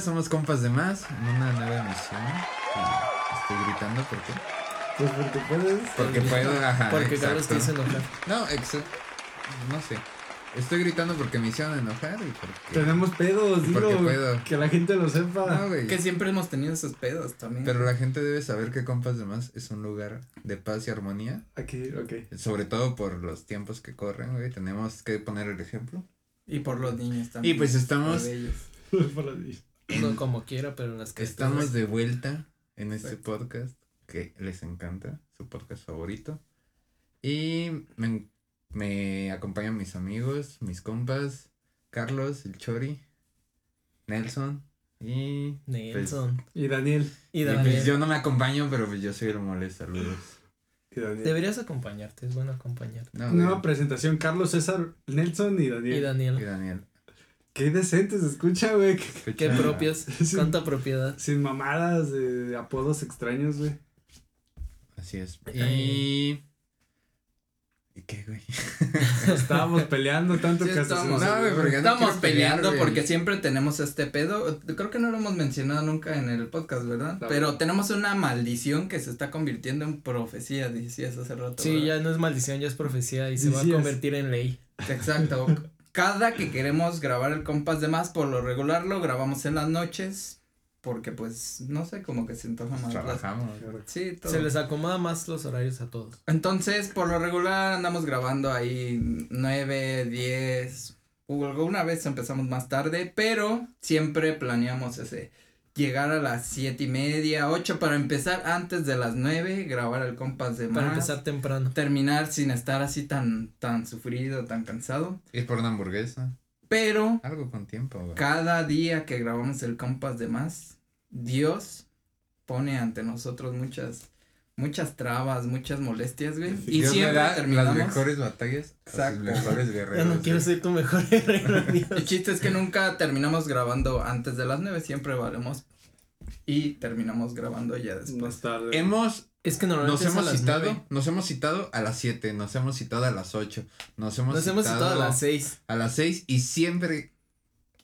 Somos compas de más en una nueva emisión. Estoy gritando porque Pues porque puedes. porque puedo, ajá, Porque Carlos exacto. te hizo enojar. No, exacto. No sé. Estoy gritando porque me hicieron enojar y porque Tenemos pedos, puedo. Que la gente lo sepa. No, güey. Que siempre hemos tenido esos pedos también. Pero la gente debe saber que Compas de Más es un lugar de paz y armonía. Aquí, ok. Sobre todo por los tiempos que corren, güey. Tenemos que poner el ejemplo. Y por los niños también. Y pues estamos, Por ti. Uno como quiera, pero las que estamos de vuelta en este Exacto. podcast que les encanta, su podcast favorito. Y me, me acompañan mis amigos, mis compas, Carlos, el Chori, Nelson y... Nelson. Y Daniel. y y Daniel. pues yo no me acompaño, pero pues yo soy el mole, saludos. Y. Deberías acompañarte, es bueno acompañarte. No, Nueva presentación: Carlos, César, Nelson y Daniel. Y Y Daniel. Qué decente se escucha, güey. Qué Escucha- propios. Cuánta propiedad. Sin mamadas de apodos extraños, güey. Así es. Y... ¿Y qué, güey? Estábamos peleando tanto Sí, que hasta se estamos, nos No, güey, porque no pelear, peleando güey. porque siempre tenemos este pedo. Creo que no lo hemos mencionado nunca en el podcast, ¿verdad? Pero tenemos una maldición que se está convirtiendo en profecía, decías hace rato. Sí, ¿verdad? ya no es maldición, ya es profecía y se va a convertir en ley. Exacto. Cada que queremos grabar el compás de más, por lo regular lo grabamos en las noches. Porque pues, no sé, como que se antoja más. las- Trabajamos. Sí, todo. Se les acomoda más los horarios a todos. Entonces, por lo regular andamos grabando ahí nueve, diez, alguna vez empezamos más tarde, pero siempre planeamos ese, llegar a las siete y media, ocho para empezar antes de las nueve, grabar el compás de Para más, empezar temprano. terminar sin estar así tan, tan sufrido, tan cansado, Ir por una hamburguesa. pero Algo con tiempo, cada día que grabamos el compás de más, Dios pone ante nosotros muchas, muchas trabas, muchas molestias, güey. Y Dios me siempre da terminamos. las mejores batallas. Exacto. Los mejores Ya guerreros. no quiero ser tu mejor guerrero, Dios. El chiste es que nunca terminamos grabando antes de las nueve, siempre valemos. Y terminamos grabando ya después. Más tarde. Hemos, Es que nos normalmente a hemos las citado, nos hemos citado a las 7, nos hemos citado a las 8, nos hemos, Nos hemos citado a las seis. a las 6 y siempre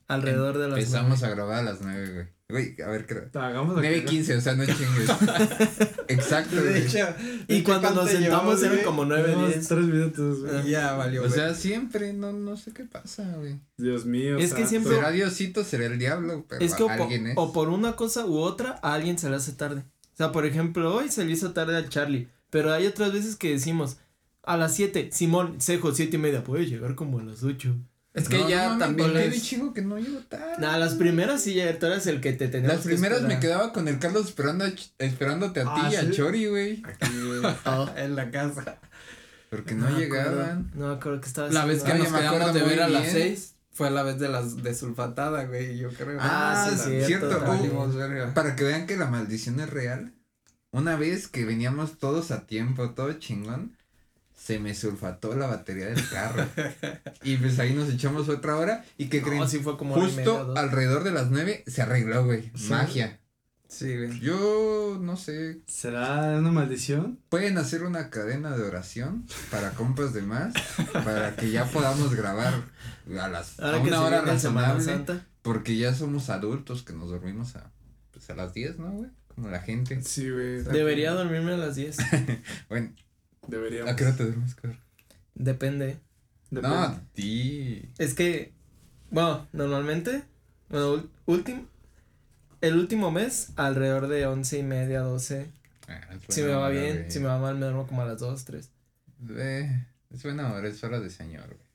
Alrededor de las empezamos nueve. a grabar a las 9, güey. Güey, a ver, creo. Hagamos lo 9 y que- 15, o sea, no chingues. Exacto, güey. Y cuando nos sentamos eran como nueve, Llevamos diez. tres minutos, güey. Ya valió. O güey. sea, siempre, no, no sé qué pasa, güey. Dios mío. Es que santo. siempre- Será Diosito, será el diablo, pero Es que o, alguien es. o por una cosa u otra, a alguien se le hace tarde. O sea, por ejemplo, hoy se le hizo tarde al Charlie. Pero hay otras veces que decimos, a las 7, Simón, Cejo, siete y media, puede llegar como a las 8. Es que No, ya no también ¿por qué es- chico que no llego tarde. Nada, las primeras sí, ya tú eras el que te tenías Las que primeras me esperar. quedaba con el Carlos esperando a esperándote a ti Ah, y a ¿sí? Chori, güey. Aquí, güey. Ah, en la casa. Porque no, me llegaban. acuerdo, No me acuerdo que estaba La vez que nos me acuerdo quedamos de ver a las seis fue la vez de las de sulfatada, güey, yo creo. Ah, sí, cierto. cierto, Uh, para que vean que la maldición es real. Una vez que veníamos todos a tiempo, todo chingón, se me sulfató la batería del carro. y pues ahí nos echamos otra hora. ¿Y que creen? No, sí fue como media, Justo alrededor de las nueve se arregló, güey. Sí. Magia. Sí, güey. Yo no sé. ¿Será una maldición? Pueden hacer una cadena de oración para compas de más. para que ya podamos grabar a las a Ahora que una hora razonable. Santa. Porque ya somos adultos que nos dormimos a, pues a las 10, ¿no, güey? Como la gente. Sí, güey. Debería dormirme a las 10. Bueno, Deberíamos. ¿a qué hora te duermes, cabrón? Depende. Depende. No, a ti. Es que, bueno, normalmente, bueno, último, el último mes, alrededor de once y media, doce. Ah, Si me va bien, güey. si me va mal, me duermo como a las dos, tres. Eh, es buena hora, es hora de señor, güey.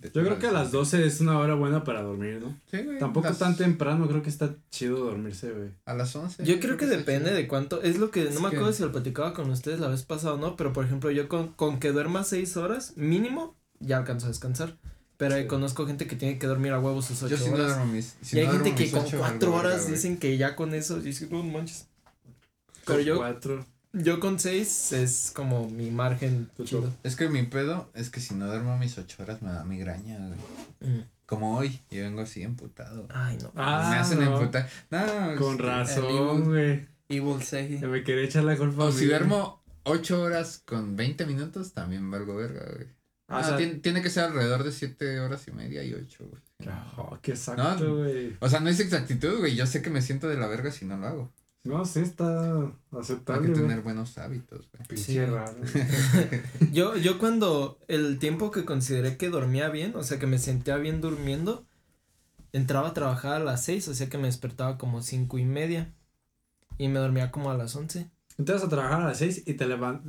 Yo creo que a las señor. 12 es una hora buena para dormir, ¿no? Sí, güey. Tampoco las- tan temprano, creo que está chido dormirse, güey. A las 11. Yo creo que depende chido. de cuánto, es lo que, Es no me que- acuerdo si lo platicaba con ustedes la vez pasada o no, pero por ejemplo, yo con, con que duerma seis horas, mínimo, ya alcanzo a descansar. Pero ahí Sí. conozco gente que tiene que dormir a huevos sus ocho Yo sí no horas. duermo mis. si y hay no gente que con ocho, cuatro valgo verga, horas güey. dicen que ya con eso, dice, no manches. Pero Con yo- Cuatro. Yo con seis es como mi margen chido. Es que mi pedo es que si no duermo mis 8 horas me da migraña, güey. Mm. Como hoy, yo vengo así emputado. Ay, no. Ah, me hacen no. emputar. No, Con razón, güey. Evil Seji. Ya Me quería echar la culpa. a O mí, si duermo 8 horas con 20 minutos, también valgo verga, güey. Ah, Ah, o sea- tiene, tiene que ser alrededor de 7 horas y media y 8, güey. Oh, qué exacto, No. güey. O sea, no es exactitud, güey. Yo sé que me siento de la verga si no lo hago. No, sí está Hay aceptable, que güey. tener buenos hábitos, güey. Pinche Sí. raro. Yo, yo cuando el tiempo que consideré que dormía bien, o sea que me sentía bien durmiendo, entraba a trabajar a las seis, o sea que me despertaba como cinco y media. Y me dormía como a las once. Entrabas a trabajar a las 6 y te,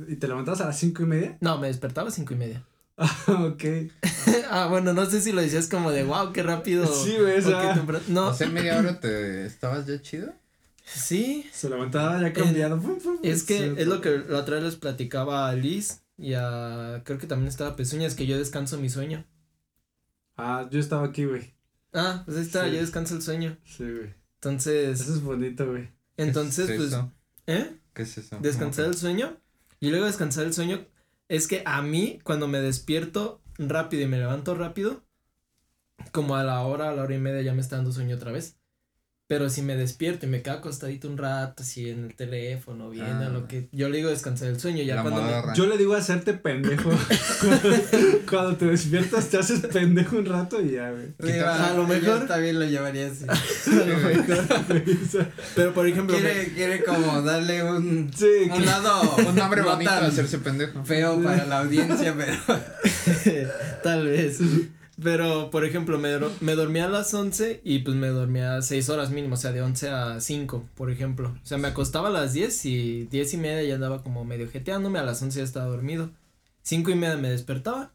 y te levantabas a las cinco y media. No, me despertaba a cinco y media. ok. ah, bueno, no sé si lo decías como de wow, qué rápido. Sí, güey, o o qué sea, temprano". No, O sea, en media hora te estabas ya chido. Sí. se levantaba ya cambiado. Es que es lo que la otra vez les platicaba a Liz y a. Creo que también estaba Pezuñas, que yo descanso mi sueño. Ah, yo estaba aquí, güey. Ah, pues ahí está, Sí. yo descanso el sueño. Sí, güey. Entonces. Eso es bonito, güey. Entonces, ¿Qué es pues. ¿Eh? ¿Qué es eso? Descansar el sueño. Y luego descansar el sueño. Es que a mí, cuando me despierto rápido y me levanto rápido, como a la hora, a la hora y media ya me está dando sueño otra vez. Pero si me despierto y me quedo acostadito un rato, así en el teléfono, viendo Ah. lo que. Yo le digo descansar el sueño. Ya La cuando me-. Yo le digo hacerte pendejo. Cuando te despiertas te haces pendejo un rato y ya, güey. Sí, a lo yo mejor- también lo llevaría así. Pero por ejemplo. me- quiere, quiere como darle un, Sí, un que- lado Un nombre no bonito hacerse pendejo. feo para la audiencia, pero Tal vez. Pero, por ejemplo, me, me dormía a las 11 y pues me dormía 6 horas mínimo, o sea, de 11 a 5, por ejemplo. O sea, me acostaba a las 10 y 10 y media ya andaba como medio jeteándome, a las 11 ya estaba dormido. 5 y media me despertaba,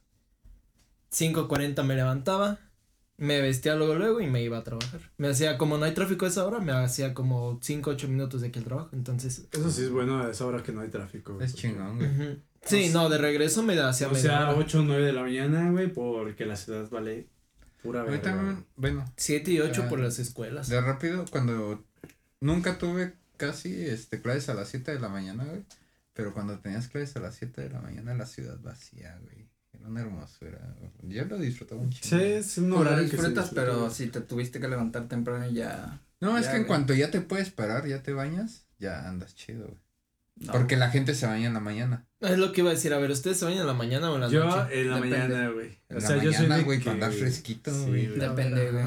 5.40 me levantaba, me vestía luego luego y me iba a trabajar. Me hacía, como no hay tráfico a esa hora, me hacía como 5, 8 minutos de aquí al trabajo, entonces... Eso sí es bueno a esa hora que no hay tráfico. Es chingón, güey. Sí, no, de regreso me hacía O media sea, hora. 8 o 9 de la mañana, güey, porque la ciudad vale pura A mí verga. también, bueno, 7 y 8 Ah, por las escuelas. de rápido, cuando nunca tuve casi este clases a las 7 de la mañana, güey. Pero cuando tenías clases a las 7 de la mañana, la ciudad vacía, güey. Era una hermosura. Yo lo disfrutaba un Sí, es un no lo horario que se disfrutas, disfruta, pero si te tuviste que levantar temprano ya. No, es que en cuanto ya te puedes parar, ya te bañas, ya andas chido, güey. No. Porque la gente se baña en la mañana. Es lo que iba a decir, a ver, ¿ustedes se bañan en la mañana o en la Yo noche? en la Depende. mañana, güey. En O la sea, yo soy mañana, güey, que- para andar fresquito, güey. Depende, güey.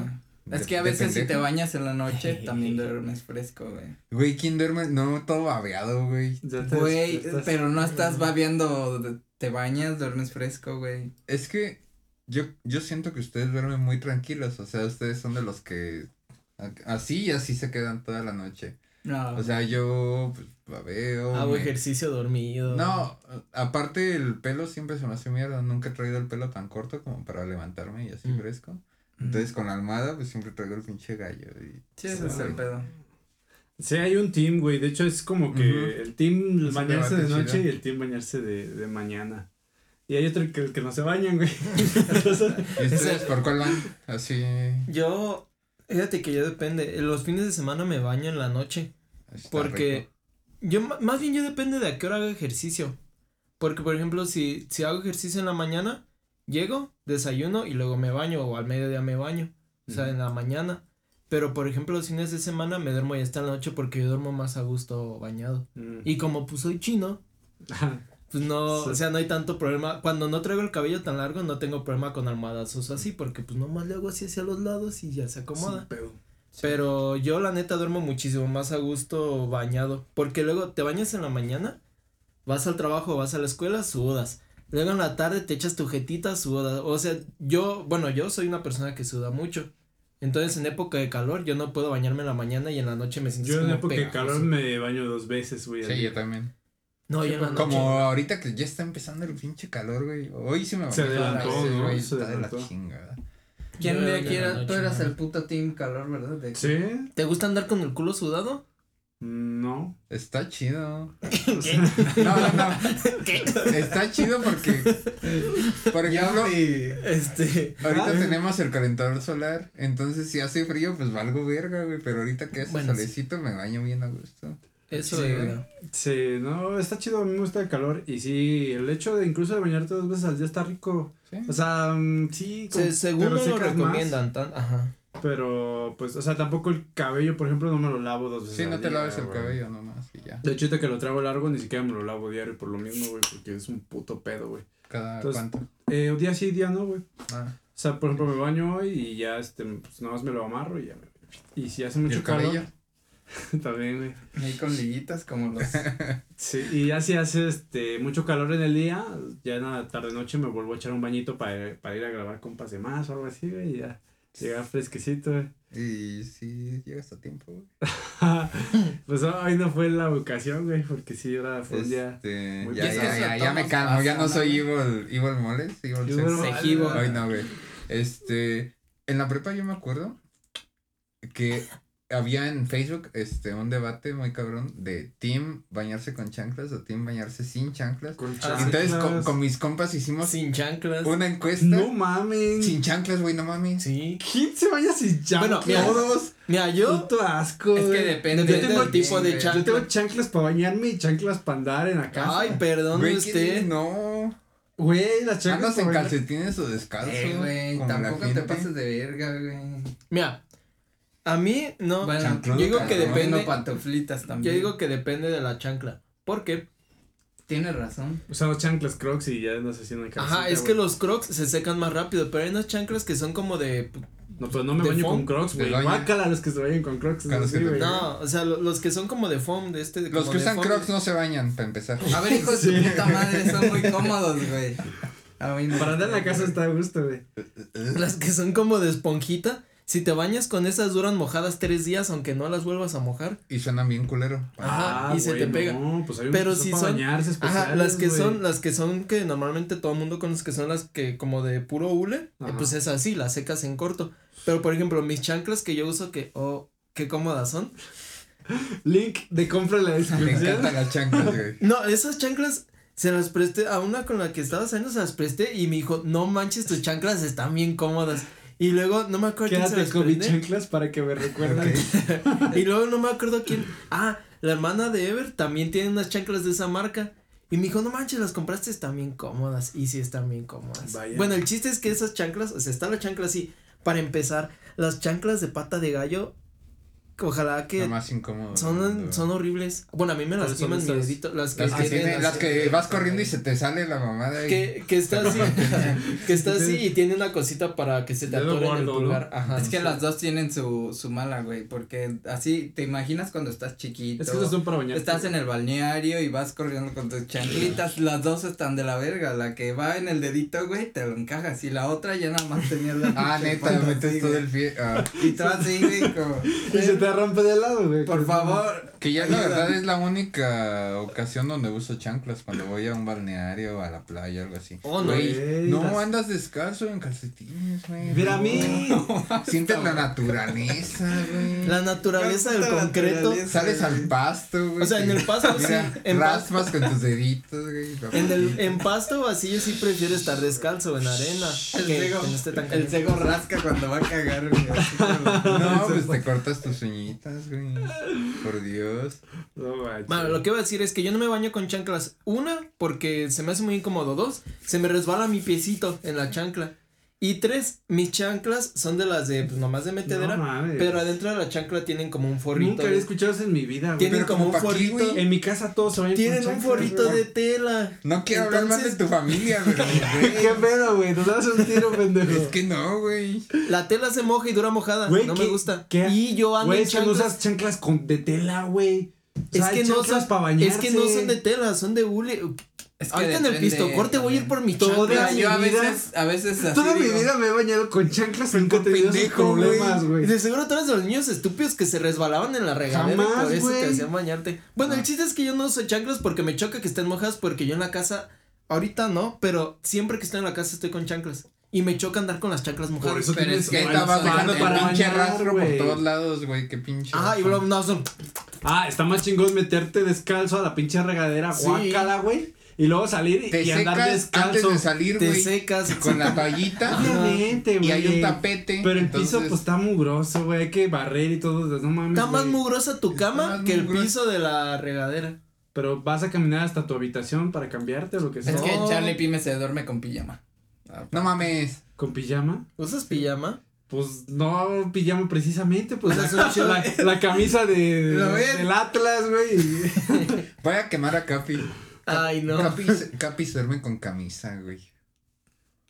Es que a veces si te bañas en la noche también duermes fresco, güey. Güey, ¿quién duerme? No, todo babeado, güey. Güey, pero no estás babeando, te bañas, duermes fresco, güey. Es que yo, yo siento que ustedes duermen muy tranquilos. O sea, ustedes son de los que así y así se quedan toda la noche. No. O sea, yo pues, babeo. Hago me- ejercicio dormido. No, aparte el pelo siempre se me hace mierda. Nunca he traído el pelo tan corto como para levantarme y así Mm. fresco. Entonces con la almohada pues siempre traigo el pinche gallo. Y... sí, ese es el pedo. Sí, hay un team, güey. De hecho, es como que el team Es bañarse de noche chido. y el team bañarse de, de mañana. Y hay otro que, que no se bañan, güey. Entonces, ¿Y ustedes por cuál van? Así. Yo, fíjate que yo depende. Los fines de semana me baño en la noche. está Porque rico. Yo, más bien yo depende de a qué hora hago ejercicio. Porque, por ejemplo, si, si hago ejercicio en la mañana, llego, desayuno y luego me baño o al mediodía me baño. O sea, en la mañana. Pero, por ejemplo, los fines de semana me duermo ya hasta la noche porque yo duermo más a gusto bañado. mm. Y como pues soy chino, pues no, Sí. o sea, no hay tanto problema. Cuando no traigo el cabello tan largo, no tengo problema con almohadazos o así, porque pues nomás le hago así hacia los lados y ya se acomoda. Sin pedo. Pero yo la neta duermo muchísimo más a gusto bañado, porque luego te bañas en la mañana, vas al trabajo, vas a la escuela, sudas. Luego en la tarde te echas tu jetita, sudas. O sea, yo, bueno, yo soy una persona que suda mucho. Entonces en época de calor yo no puedo bañarme en la mañana y en la noche me siento Yo en época de pegajoso. calor me baño dos veces, güey. Sí, yo también. No, yo en la noche. Como ahorita que ya está empezando el pinche calor, güey. Hoy sí me Se bañé todas las adelantó, veces, ¿no? güey, Se está de la chingada. ¿Quién de aquí era? Tú eras el puto team calor, ¿verdad? De- ¿Sí? ¿Te gusta andar con el culo sudado? No. Está chido. No, no, no. Está chido porque, por ejemplo, Este. ahorita Ah. tenemos el calentador solar, entonces si hace frío, pues valgo verga, güey, pero ahorita que hace Bueno, sí. solecito me baño bien a gusto. Eso Sí. Sí, no, está chido, a mí me gusta el calor. Y sí, el hecho de incluso de bañarte dos veces al día está rico. Sí. O sea, mm, sí. como- Se- según no lo secas más, recomiendan tan, ajá. pero, pues, o sea, tampoco el cabello, por ejemplo, no me lo lavo dos veces Sí, no al te día, laves el cabello nomás y ya. De hecho, que lo traigo largo, ni siquiera me lo lavo diario por lo mismo, güey, porque es un puto pedo, güey. Cada Entonces- cuánto. Eh, día sí, día no, güey. Ah, O sea, por ejemplo, me baño hoy y ya, este, pues nada más me lo amarro y ya me... Y si hace ¿Y mucho el cabello? también, güey. Ahí con liguitas como los. Sí, y ya si hace, este, mucho calor en el día, ya en la tarde-noche me vuelvo a echar un bañito para, para ir a grabar compas de más o algo así, güey, y ya llegar fresquecito, güey. Y sí, llegas a tiempo, güey. pues hoy no fue la ocasión, güey, porque sí, era, fue un día... Este, muy ya, pesado. ya, ya, ya me calmo, ya no soy. Evil, Evil Moles, Evil Evil. Ay, no, güey. Este, en la prepa yo me acuerdo que había en Facebook este un debate muy cabrón de team bañarse con chanclas o team bañarse sin chanclas. Con Ah, Entonces con, chanclas. con mis compas hicimos Sin chanclas. una encuesta No mames. sin chanclas, güey, no mames. Sí. ¿Quién se baña sin chanclas? Bueno, mira, Todos. Mira, yo. Puto asco, Es que depende Depende del del tipo de güey. chancla. Yo tengo chanclas para bañarme y chanclas para andar en la casa. Ay, perdón Güey. No. Güey, las chanclas Andas en calcetines o descalzo. Eh, güey, tampoco te pases de verga, güey. Mira, a mí no. Bueno, yo digo que depende. No pantuflitas también. Yo digo que depende de la chancla. ¿Por qué? Tienes razón. Usamos chanclas crocs y ya andas haciendo el Ajá, es que los crocs se secan más rápido, pero hay unas chanclas que son como de. No, pues no me ¿De baño foam? con crocs, güey. ¿De? Guácala los que se bañan con crocs. Los así, te-. No, o sea, lo- los que son como de foam, de este. Los como que de usan foam. crocs no se bañan, para empezar. A ver, hijos Sí. de puta madre, son muy cómodos, güey. No. Para andar en la casa está a gusto, güey. Las que son como de esponjita. Si te bañas con esas duran mojadas tres días, aunque no las vuelvas a mojar. Y suenan bien culero. Ajá, y se te pega. Ah, No, pues hay Pero que si son- bañarse Ajá, las que son, las que son que normalmente todo el mundo conoce que son las que como de puro hule, eh, pues es así, las secas en corto. Pero por ejemplo, mis chanclas que yo uso que, oh, qué cómodas son. Link de compra en la Me descripción. encantan las chanclas, güey. No, esas chanclas se las presté a una con la que estaba saliendo, se las presté y me dijo, no manches, tus chanclas están bien cómodas. Y luego, no me acuerdo quién se las con presté. chanclas para que me recuerden. Y luego no me acuerdo quién. Ah, la hermana de Ever también tiene unas chanclas de esa marca. Y me dijo, no manches, las compraste, están bien cómodas. Y sí, están bien cómodas. Vaya. Bueno, el chiste es que esas chanclas, o sea, está la chancla así. Para empezar, las chanclas de pata de gallo, ojalá que Lo más incómodo. son, son horribles. Bueno, a mí me ¿Cuáles son lastiman mi esas? dedito. Las que, Las que, tienen tiene- las que vas corriendo y se te sale la mamada. y- que, que está así, que está así y tiene una cosita para que se te atore en el pulgar. Ajá. Es que las dos tienen su, su mala, güey, porque así, ¿te imaginas cuando estás chiquito? Es que son para bañarte. Estás en el balneario y vas corriendo con tus chanclitas, las dos están de la verga, la que va en el dedito, güey, te lo encajas, y la otra ya nada más tenías la Ah, neta, metes todo el pie. ah. Y tú así, güey, como, Y se te rompe de lado, güey. por favor. Que ya la verdad es la única ocasión donde uso chanclas cuando voy a un balneario, a la playa, algo así. Oh, no. Güey, no las- andas descalzo en calcetines, güey. Mira a no. mí. Sientes la naturaleza, güey. La naturaleza del La concreto. naturaleza. Sales al pasto, güey. O sea, en el pasto sí. Pasto, raspas con tus deditos, güey. en, el, en pasto así yo sí prefiero estar descalzo en arena. El cego, el cego rasca cuando va a cagar, güey. No, pues te cortas tus güey. Por Dios. No, manches. Bueno, lo que iba a decir es que yo no me baño con chanclas. Una, porque se me hace muy incómodo. Dos, se me resbala mi piecito en la chancla. Y tres, mis chanclas son de las de, pues nomás de metedera. No mames. pero adentro de la chancla tienen como un forrito. Nunca había escuchado eso en mi vida, güey. Tienen Pero como como un aquí, forrito. güey. En mi casa todos se bañan Tienen con un chanclas, forrito güey. de tela. No quiero hablar más de Entonces- tu familia, pero, ¿Qué güey. pedo, güey? Nos das un tiro, pendejo. Es que no, güey. La tela se moja y dura mojada. Güey, no ¿qué- me gusta. qué- Y yo ando Güey, en es que no chanclas. usas chanclas con, de tela, güey. O Es sea, que hay no chanclas son, pa' bañarse. es que no son de tela, son de hule. Es que Ahorita en el depende pistocorte voy a ir por mi Toda. Mira, yo a mi vida- veces, a veces así Toda mi digo, vida me he bañado con chanclas nunca pendejo, güey. problemas, güey. de seguro tú eres de los niños estúpidos que se resbalaban en la regadera y Jamás, por eso güey. te hacían bañarte. Bueno, el No. chiste es que yo no uso chanclas porque me choca que estén mojadas porque yo en la casa, ahorita no, pero siempre que estoy en la casa estoy con chanclas. Y me choca andar con las chanclas mojadas. Por eso Pero tienes es que Bueno, estabas dejando para pinche rastro por todos lados, güey. Qué pinche. Ajá, y no son. Ah, está más chingón meterte descalzo a la pinche regadera, Sí. guácala, güey. Y luego salir y, Te y andar descalzo. antes de salir, Te secas. Con la toallita. Obviamente, güey. y hay un tapete. Pero el entonces, piso, pues está mugroso, güey. Hay que barrer y todo. No mames. Está más mugrosa tu cama que el piso de la regadera. Pero vas a caminar hasta tu habitación para cambiarte o lo que sea. Es que. Charlie Pime se duerme con pijama. No mames. ¿Con pijama? ¿Usas pijama? Pues no pijama precisamente, pues Usas la, camisa de, del Atlas, güey. Voy a quemar a Capi. Ay, no. Capi, se- Capi se duerme con camisa, güey.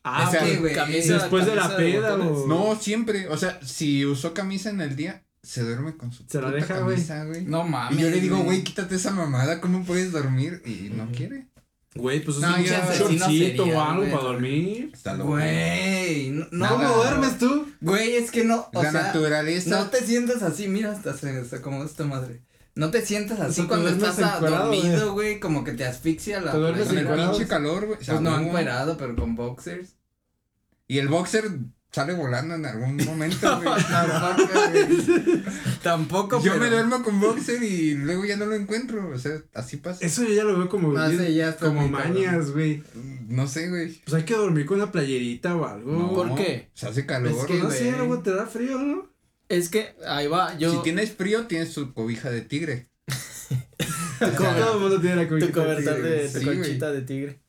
Ah, O sea, güey. güey, camisa- Después de la peda o. No, siempre. O sea, si usó camisa en el día, se duerme con su Se la deja, camisa, güey. No mames. Y yo le digo, güey, quítate esa mamada, ¿cómo puedes dormir? Y no quiere. Güey, pues es No, un shortcito asesino o algo para dormir. Está loco. Güey, no, Nada. ¿Cómo duermes tú? Güey, es que no, o La sea, naturaleza. no te sientas así, mira, hasta se, se acomoda esta madre. No te sientas así cuando estás encuerado, dormido, güey, como que te asfixia la Te duermes Con el pinche calor, güey. Pues no encuerado, pero con boxers. Y el boxer sale volando en algún momento, güey. Tampoco, Yo pero- me duermo con boxer y luego ya no lo encuentro. O sea, así pasa. Eso yo ya lo veo como. No, bien- ya como mañas, güey. No sé, güey. Pues hay que dormir con una playerita o algo. No, ¿Por qué? Se hace calor. Es que, no sé, luego te da frío, ¿no? Es que, ahí va, yo. Si tienes frío, tienes tu cobija de tigre. Todo el mundo tiene la tu cobijita cobertor tigre. de, tu Sí, conchita de tigre.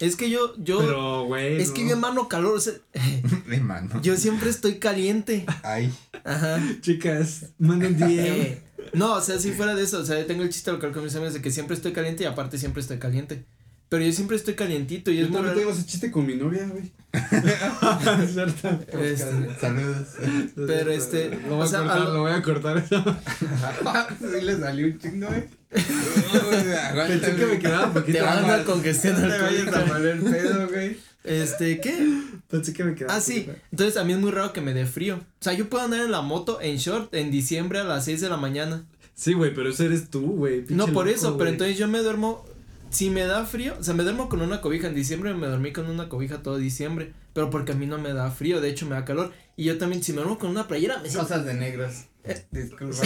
Es que yo, yo. Pero, güey. es no. que mi hermano calor, o sea, De mano. yo siempre estoy caliente. Ay. Ajá. Chicas, manden DM. Eh, no, o sea, si fuera de eso, o sea, yo tengo el chiste local con mis amigos de que siempre estoy caliente y aparte siempre estoy caliente. Pero yo siempre estoy calientito y Yo es también tengo ese chiste con mi novia, güey. Este, Saludos. Pero, este, Lo voy o sea, a cortar, a lo- voy a cortar eso. Sí le salió un chingo, güey. Pensé que me quedaba te poquito. va a más. dar congestión No te vayas a valer el pedo, güey. Este, ¿qué? Pensé que me quedaba Ah, sí. Entonces a mí es muy raro que me dé frío. O sea, yo puedo andar en la moto en short en diciembre a las 6 de la mañana. Sí, güey, pero ese eres tú, güey. No por loco, eso, pero entonces yo me duermo. Si me da frío, o sea, me duermo con una cobija. En diciembre me dormí con una cobija todo diciembre. Pero porque a mí no me da frío, de hecho me da calor. Y yo también, si me duermo con una playera, me siento. Cosas de negros. Disculpa.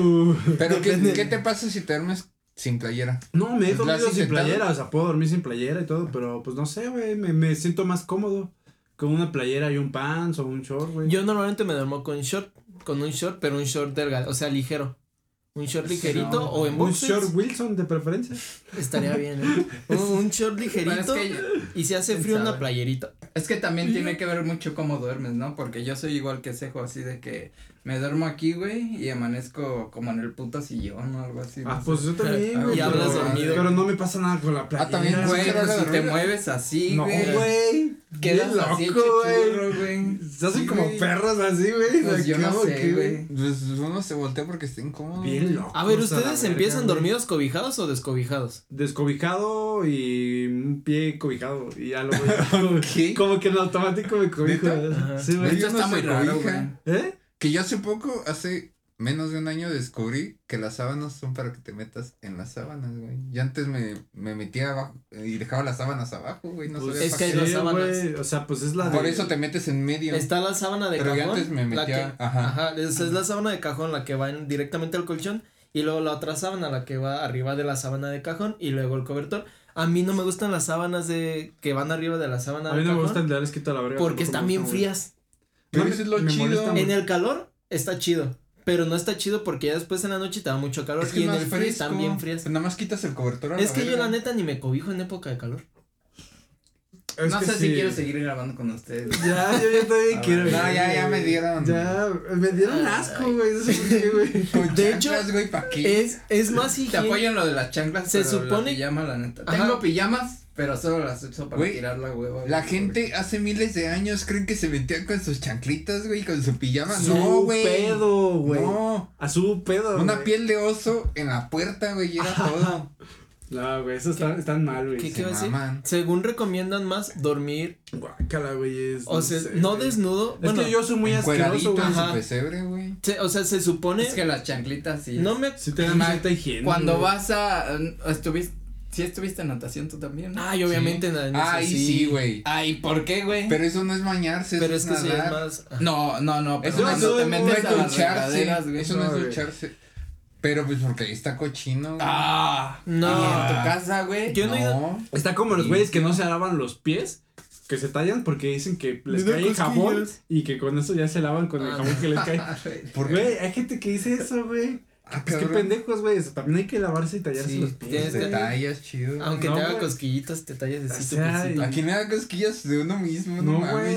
Uh, Pero ¿qué. ¿qué te pasa si te duermes sin playera? no, me he ¿Lo has dormido sin intentado? playera, o sea, puedo dormir sin playera y todo, pero pues no sé, güey, me, me siento más cómodo con una playera y un pants o un short, güey. Yo normalmente me duermo con short, con un short, pero un short delgado, o sea, ligero. Un short ligerito No, o en un boxers. short Wilson de preferencia. Estaría bien, ¿eh? Un, un short es ligerito que, y si hace frío una playerita. es que también tiene que ver mucho cómo duermes, ¿no? Porque yo soy igual que Cejo, así de que me duermo aquí, güey, y amanezco como en el puto sillón o algo así. Ah, no pues sé. yo también, Y güey. hablas pero- dormido. Pero no me pasa nada con la playera. también, Güey, ¿Qué hora pues si te mueves así, No, güey. Quedas así loco, churro, güey. Se hacen Sí, como perros así, güey. Pues yo no sé, ¿qué, güey. Pues uno se voltea porque está incómodo. Bien loco. A ver, ¿ustedes empiezan dormidos cobijados o descobijados? Descobijado y un pie cobijado. Y ya lo voy ¿Qué? Como que en automático me cobijo. Sí, güey. Esto está muy raro, güey. ¿Eh? Que yo hace poco, hace menos de un año, descubrí que las sábanas son para que te metas en las sábanas, güey. Yo antes me, me metía abajo y dejaba las sábanas abajo, güey. No Pues sabía es que hay dos sábanas. güey. O sea, pues es la Por de- eso te metes en medio. Está la sábana de Pero cajón. antes me la metía- que- ajá. ajá, esa es la sábana de cajón, la que va en- directamente al colchón. Y luego la otra sábana, la que va arriba de la sábana de cajón. Y luego el cobertor. A mí no me gustan las sábanas de que van arriba de la sábana A mí no me cajón. gusta el de la verga. porque están bien frías. Pero No, eso es lo chido. En el calor está chido. Pero no está chido porque ya después en la noche te da mucho calor. Es que y en más el frío están bien frías. Pues nada más quitas el cobertor a Es que yo la neta ni me cobijo en época de calor. Es no sé sí. si quiero seguir grabando con ustedes. Ya, yo ya también quiero. No, ya, ya me dieron. Ya, me dieron asco, güey. No sé por qué, güey. Con De hecho, güey, ¿pa' qué? Es, es más Te higiénico. apoyo en lo de las chanclas, Se pero supone- la pijama, la neta. Ajá. Tengo pijamas, pero solo las uso para Güey, tirar la hueva. La güey. gente hace miles de años creen que se metían con sus chanclitas, güey, con su pijama. Su no, güey. pedo, güey. No. A su pedo. Una güey. piel de oso en la puerta, güey, y era todo. No, güey, eso está, están mal, güey. ¿Qué se quiero decir? Según recomiendan más dormir, Guácala, güey. O sea, sé, no desnudo. Es Bueno, que yo soy muy asqueroso, en güey. Ajá. su pesebre, güey. se- o sea, se supone. Es que las chanclitas sí. no me. Sí te dan higiene. Cuando güey. vas a. Estuviste. Sí, estuviste en natación tú también. ¿no? Ay, obviamente en en eso Ay, sí, güey. Ay, ¿por qué, güey? Pero eso no es bañarse, Pero eso es que sí es nadar. más. No, no, no. Pero Eso no, no metes es ducharse. Eso no, No, es ducharse. Pero pues porque ahí está cochino. güey. Ah. No. Y en tu casa, güey. Yo no no. Está como los Sí. güeyes que no se lavan los pies, que se tallan porque dicen que les cae jabón cosquillas. y que con eso ya se lavan con el Ah. jabón que les cae. ¿Por Güey, hay gente que dice eso, güey. Ah, Es que cabrón. pendejos, güey. eso También hay que lavarse y tallarse Sí, los pies. tienes Te tallas, chido. Aunque No, te haga güey. cosquillitas, te tallas O tu sea, piecito. A quien le haga cosquillas de uno mismo, no, No, mames.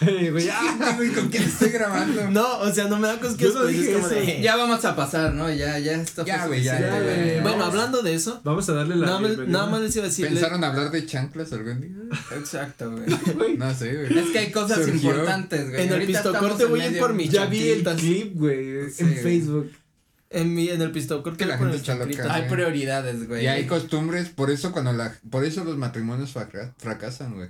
güey. Güey, ya. Ay, güey, ¿Con quién estoy grabando? No, o sea, no me da cosquillas, es como eso. de... Ya vamos a pasar, ¿no? Ya, ya está. Ya, güey, ya, ya, güey. Bueno, Vamos. hablando de eso, Vamos a darle la nada más, bienvenida. nada más les iba a decir... ¿Pensaron hablar de chanclas algún día? Exacto, güey. No sé, güey. Es que hay cosas Surgió. importantes, güey. En el pistocorte voy a ir por mi Ya vi el clip, güey, en. Facebook. En, mi, en el pistocorte Que la gente el está loca. chanclitas. Hay prioridades, güey. Y hay costumbres, por eso cuando la, por eso los matrimonios fraca- fracasan, güey.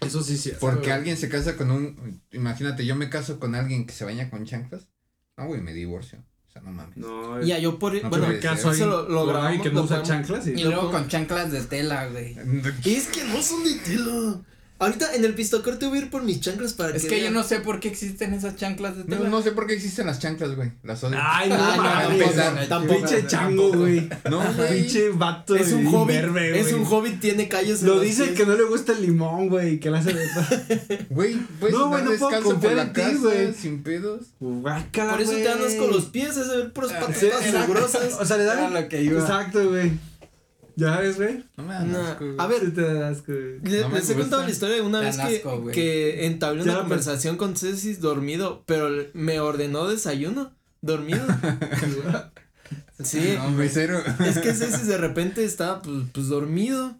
Eso sí, sí. Porque alguien se casa con un, imagínate, yo me caso con alguien que se baña con chanclas, no, güey, me divorcio, o sea, no mames. No, Ya, yo por... No bueno, me caso eso ahí. lo- lo grabamos, que no usa chanclas y. Y luego con chanclas de tela, güey. Es que no son de tela. Ahorita en el pistocorte voy a ir por mis chanclas para Es que que yo no sé por qué existen esas chanclas de No, tela. no sé por qué existen las chanclas, güey, las odio. Ay, no, Ah, no, mames. tampoco. Pinche chango, güey. no. Pinche vato. Es un imberbe, es un hobbit, tiene callos en Lo dice pies. que no le gusta el limón, güey, que le hace de Güey, puedes No, güey, no puedo por confiar la en ti, güey. sin pedos. Guácala, Por eso te andas con los pies, es ver puras patas Sí, todas exacto. mugrosas. O sea, le Era da. lo que iba. Exacto, güey. Ya ves, güey. No me dan asco, güey. a ver, Sí te da asco, güey. Le- No me les he contado la historia de una vez que, asco, güey. que entablé una Ya, conversación con Ceci dormido, pero me ordenó desayuno dormido. sí, No, es que Ceci de repente está pues, pues dormido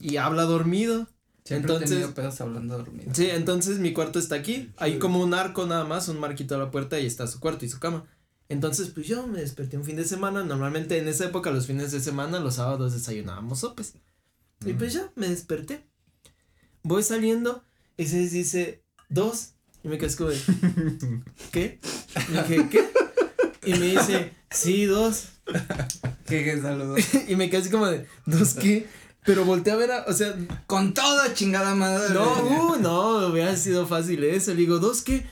y habla dormido. Siempre he Entonces- tenido pedos hablando dormido. Sí, entonces mi cuarto está aquí. Hay como un arco nada más, un marquito a la puerta y está su cuarto y su cama. Entonces, pues yo me desperté un fin de semana. Normalmente en esa época, los fines de semana, los sábados desayunábamos sopes. Y pues ya, me desperté. Voy saliendo y se dice, dos. Y me como de, ¿qué? Y dije, ¿qué? Y me dice, sí, dos. Que que saludos. Y me quedé así como de, ¿dos qué? Pero volteé a ver, a, o sea, Con todo, chingada madre. no, uh, no, hubiera sido fácil eso. Le digo, ¿dos qué?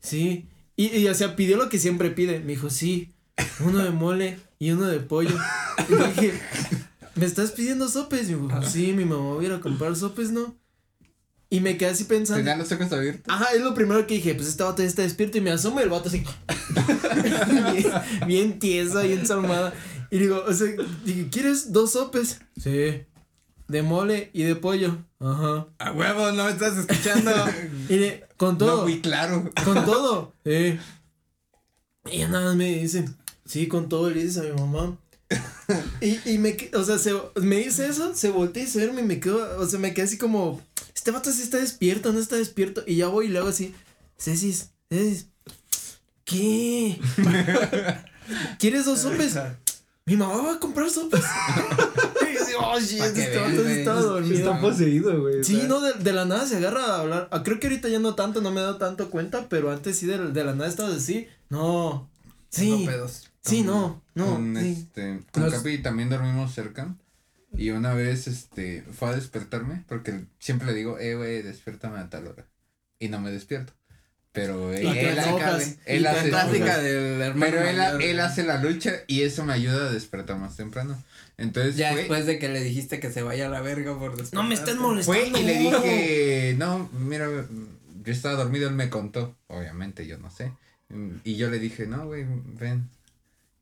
Sí. Y, y, o sea, pidió lo que siempre pide. Me dijo, sí, uno de mole y uno de pollo. Y dije, ¿me estás pidiendo sopes? Y me dijo, sí, mi mamá va a ir a comprar sopes, ¿no? Y me quedé así pensando. Tenía los ojos abiertos. Ajá, es lo primero que dije, pues este vato ya está despierto y me asomo y el vato así. bien, bien tieso, bien salmada. Y digo, o sea, dije, ¿quieres dos sopes? Sí. De mole y de pollo. Ajá. A huevo, no me estás escuchando. Y con No todo. fui claro. Con todo. Sí. Y nada más me dicen, sí, con todo le dices a mi mamá. Y, y me, o sea, se, me dice eso, se voltea y se duerme y me quedo, o sea, me quedé así como, este vato sí está despierto, no está despierto. Y ya voy y le hago así, Cecis, Cecis, ¿qué? ¿Quieres dos sopes? Mi mamá va a comprar sopes. Oh, shit, este vato estaba dormido. Está poseído, güey. Sí, no, de, de la nada se agarra a hablar. Ah, Creo que ahorita ya no tanto, no me he dado tanto cuenta, pero antes sí de, de la nada estaba así. No. Sí. Pedos. Sí, no. No. Con sí. este, con Nos- Capi también dormimos cerca. Y una vez, este, fue a despertarme, porque siempre le digo, eh, güey, despiértame a tal hora. Y no me despierto. Pero él, él, enojas, hace, Clásica del hermano. pero él, mayor, él güey. hace la lucha y eso me ayuda a despertar más temprano. Entonces Ya fue, después de que le dijiste que se vaya a la verga por despertar. No me estés fue molestando. y le dije, no, mira, yo estaba dormido, él me contó, obviamente, yo no sé. Y yo le dije, no, güey, ven.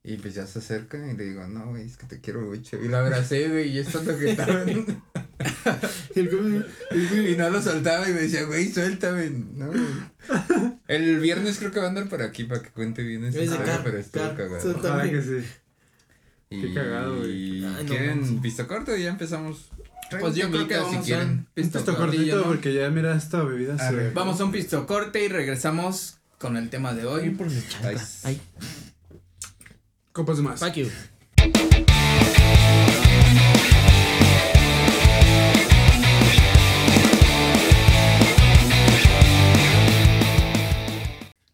Y pues ya se acerca y le digo, no, güey, es que te quiero mucho. Y la abracé, güey, y estando que estaba. y no lo soltaba y me decía, güey, suéltame. No, güey. El viernes creo que va a andar por aquí para que cuente bien esa historia, car- pero estuvo car- cagado. Ojalá que sí. Y, Qué cagado, güey. y Ay, no ¿Quieren manches. visto corto? Ya empezamos. Pues yo creo que vamos si quieren. a Esto pisto cortito ¿no? porque ya mira esta bebida A se. Vamos a un pisto corte y regresamos con el tema de hoy. por mis chanclas. Ay. Copas más. fuck you.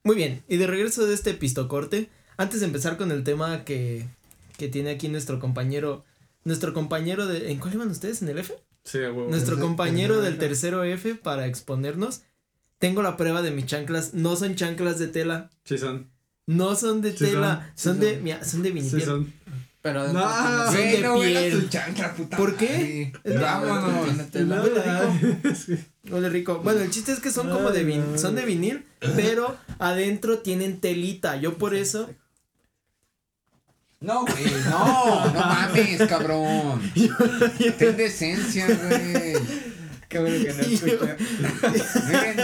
Muy bien, y de regreso de este pistocorte, antes de empezar con el tema que, que tiene aquí nuestro compañero, nuestro compañero de, ¿en cuál iban ustedes? ¿En el F? Sí, a huevo. Nuestro compañero del tercero F para exponernos. Tengo la prueba de mis chanclas, no son chanclas de tela, Sí son. No son de Sí tela, son, son, sí de, son. mira, son de vinil. Sí son. Pero No. adentro Son de no piel. chancla, puta ¿Por qué? Vámonos. Huele rico. Bueno, el chiste es que son como de vin son de vinil, pero adentro tienen telita. Yo por eso No, güey, no, no mames, cabrón. Ten decencia, güey. Qué bueno que no escucha. Miren,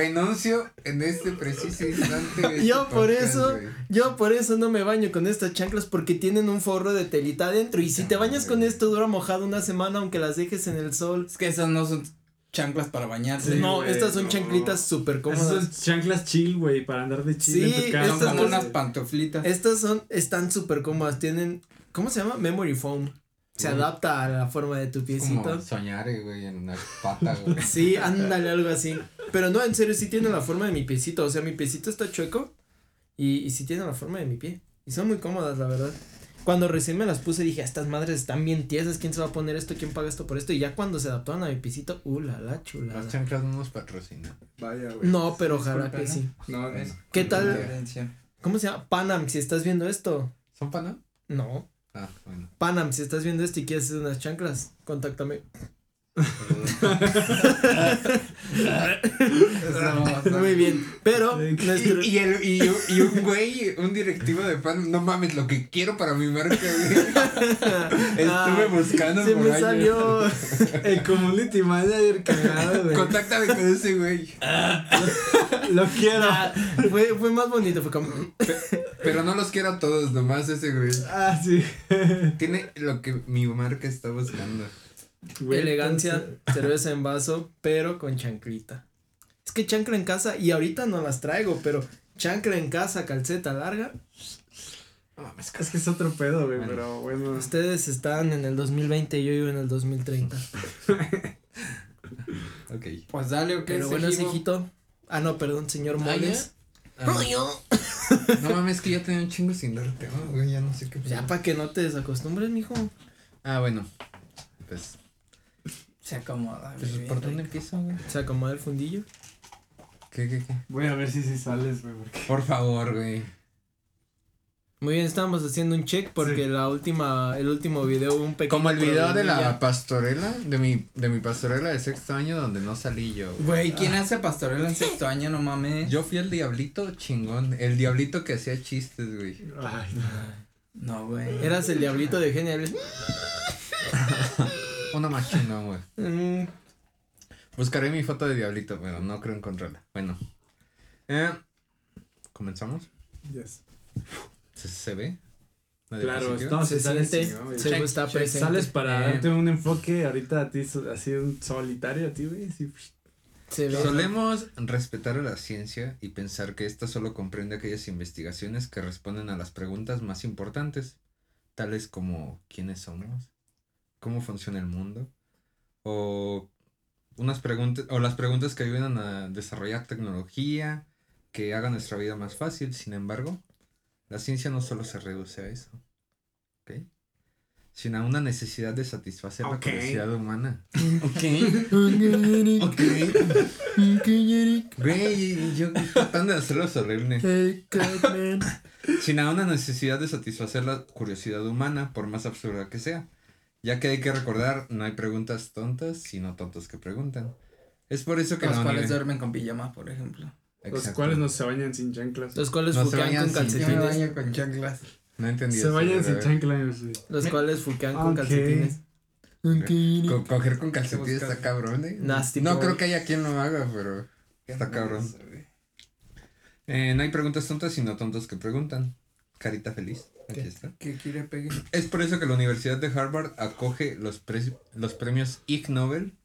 renuncio en este preciso instante. de Yo este por podcast, eso, yo por eso no me baño con estas chanclas porque tienen un forro de telita adentro y si te bañas con esto dura mojado una semana aunque las dejes en el sol. Es que esas no son chanclas para bañarse. Sí, no, estas son no. chanclitas súper Esas cómodas. son chanclas chill, güey, para andar de chill Sí, en tu casa. Son estas como cosas- unas pantuflitas. Estas son, están súper cómodas, tienen, ¿cómo se llama? Memory foam. Se adapta a la forma de tu piecito. Como soñar, güey, en una pata, güey. Sí, ándale, algo así. Pero no, en serio, sí tiene la forma de mi piecito. O sea, mi piecito está chueco y, y sí tiene la forma de mi pie. Y son muy cómodas, la verdad. Cuando recién me las puse dije, estas madres están bien tiesas, ¿quién se va a poner esto? ¿Quién paga esto por esto? Y ya cuando se adaptaron a mi piecito, uh, la la chula. Las chanclas no nos patrocinan. Vaya, güey. No, pero ojalá que ¿no? sí. No, Es- ¿Qué tal? Diferencia. ¿Cómo se llama? Panam, si estás viendo esto. ¿Son pana? No. Ah. Panam, si estás viendo esto y quieres hacer unas chanclas, contáctame. Muy bien. Pero nuestro- Y, y, el, y, y un güey, un directivo de pan, no mames, lo que quiero para mi marca, güey. Estuve Ah, buscando se por me años. salió. el community manager cagado, güey. Contáctame con ese güey. Lo quiero. Ah, fue, fue más bonito, fue como. Pero no los quiero a todos, nomás ese güey. Ah, sí. Tiene lo que mi marca está buscando. Güey, Elegancia, cerveza en vaso, pero con chanclita. Es que chancla en casa, y ahorita no las traigo, pero chancla en casa, calceta larga. No mames, Es que es otro pedo, güey, Bueno. pero bueno. Ustedes están en el 2020 y yo vivo en el 2030. Ok. Pues dale, ¿o qué Pero es bueno, hijito. Ah, no, perdón, señor Moles. Ah, no mames, que ya tenía un chingo sin darte, ¿no? güey, ya no sé qué. Ya pedo. para que no te desacostumbres, mijo. Ah, bueno. Pues, Se acomoda. pues muy ¿por bien. dónde empiezo, güey? Se acomoda el fundillo. ¿Qué, qué, qué? Voy a ver si sí sales, güey, porque. Por favor, güey. Muy bien, estábamos haciendo un check porque Sí. la última, el último video un pequeño. Como el video de la pastorela, de mi, de mi pastorela de sexto año donde no salí yo. güey. Güey, ¿quién hace pastorela en sexto año? No mames. Yo fui el diablito chingón, el diablito que hacía chistes, güey. Ay, No, güey. Eras el diablito de genial. Uno más chingón, güey. Mm, Buscaré mi foto de diablito, pero no creo encontrarla. Bueno. Eh, ¿Comenzamos? yes. ¿Se, se ve? ¿La de Claro, no, se sale Check, está check, presente. Sales para Eh. darte un enfoque ahorita a ti, así un solitario a ti, güey. Sí. Se ve. Solemos respetar a la ciencia y pensar que ésta solo comprende aquellas investigaciones que responden a las preguntas más importantes, tales como quiénes somos, cómo funciona el mundo, o unas preguntas, o las preguntas que ayudan a desarrollar tecnología, que hagan nuestra vida más fácil. Sin embargo, la ciencia no solo se reduce a eso, ¿ok? Sino a una necesidad de satisfacer Ok. la curiosidad humana. Ok. Güey, yo tratando de hacerlo solemne. Hey, Catman. Sin a una necesidad de satisfacer la curiosidad humana, por más absurda que sea. Ya que hay que recordar, no hay preguntas tontas, sino tontos que preguntan. Es por eso que Los cuales duermen con pijama, por ejemplo. Los cuales no se bañan sin chanclas. Los cuales No fuquean con sin- Yo me calcetines. baño con chanclas. No entendí Se eso, bañan sin chanclas, güey. Los cuales fuquean con Ok. calcetines. Co- coger con calcetines está cabrón, eh. Nasty no boy. creo que haya quien lo haga, pero está cabrón. Eh, no hay preguntas tontas, sino tontos que preguntan. Carita feliz. Aquí ¿Qué? está. ¿Qué quiere pegar? Es por eso que la Universidad de Harvard acoge los, pre- los premios Ig Nobel,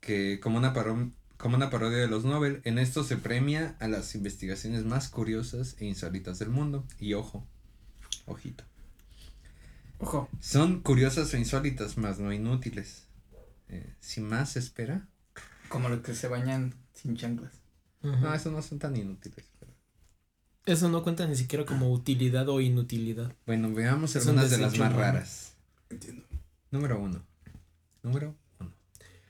que como una, paro- como una parodia de los Nobel, en esto se premia a las investigaciones más curiosas e insólitas del mundo. Y ojo, ojito. Ojo. Son curiosas e insólitas, más no inútiles. Eh, si más se espera, Como los que se bañan sin chanclas. No, eso no son tan inútiles. Eso no cuenta ni siquiera como utilidad o inutilidad. Bueno, veamos algunas de las más raras. Entiendo. Número uno. Número uno.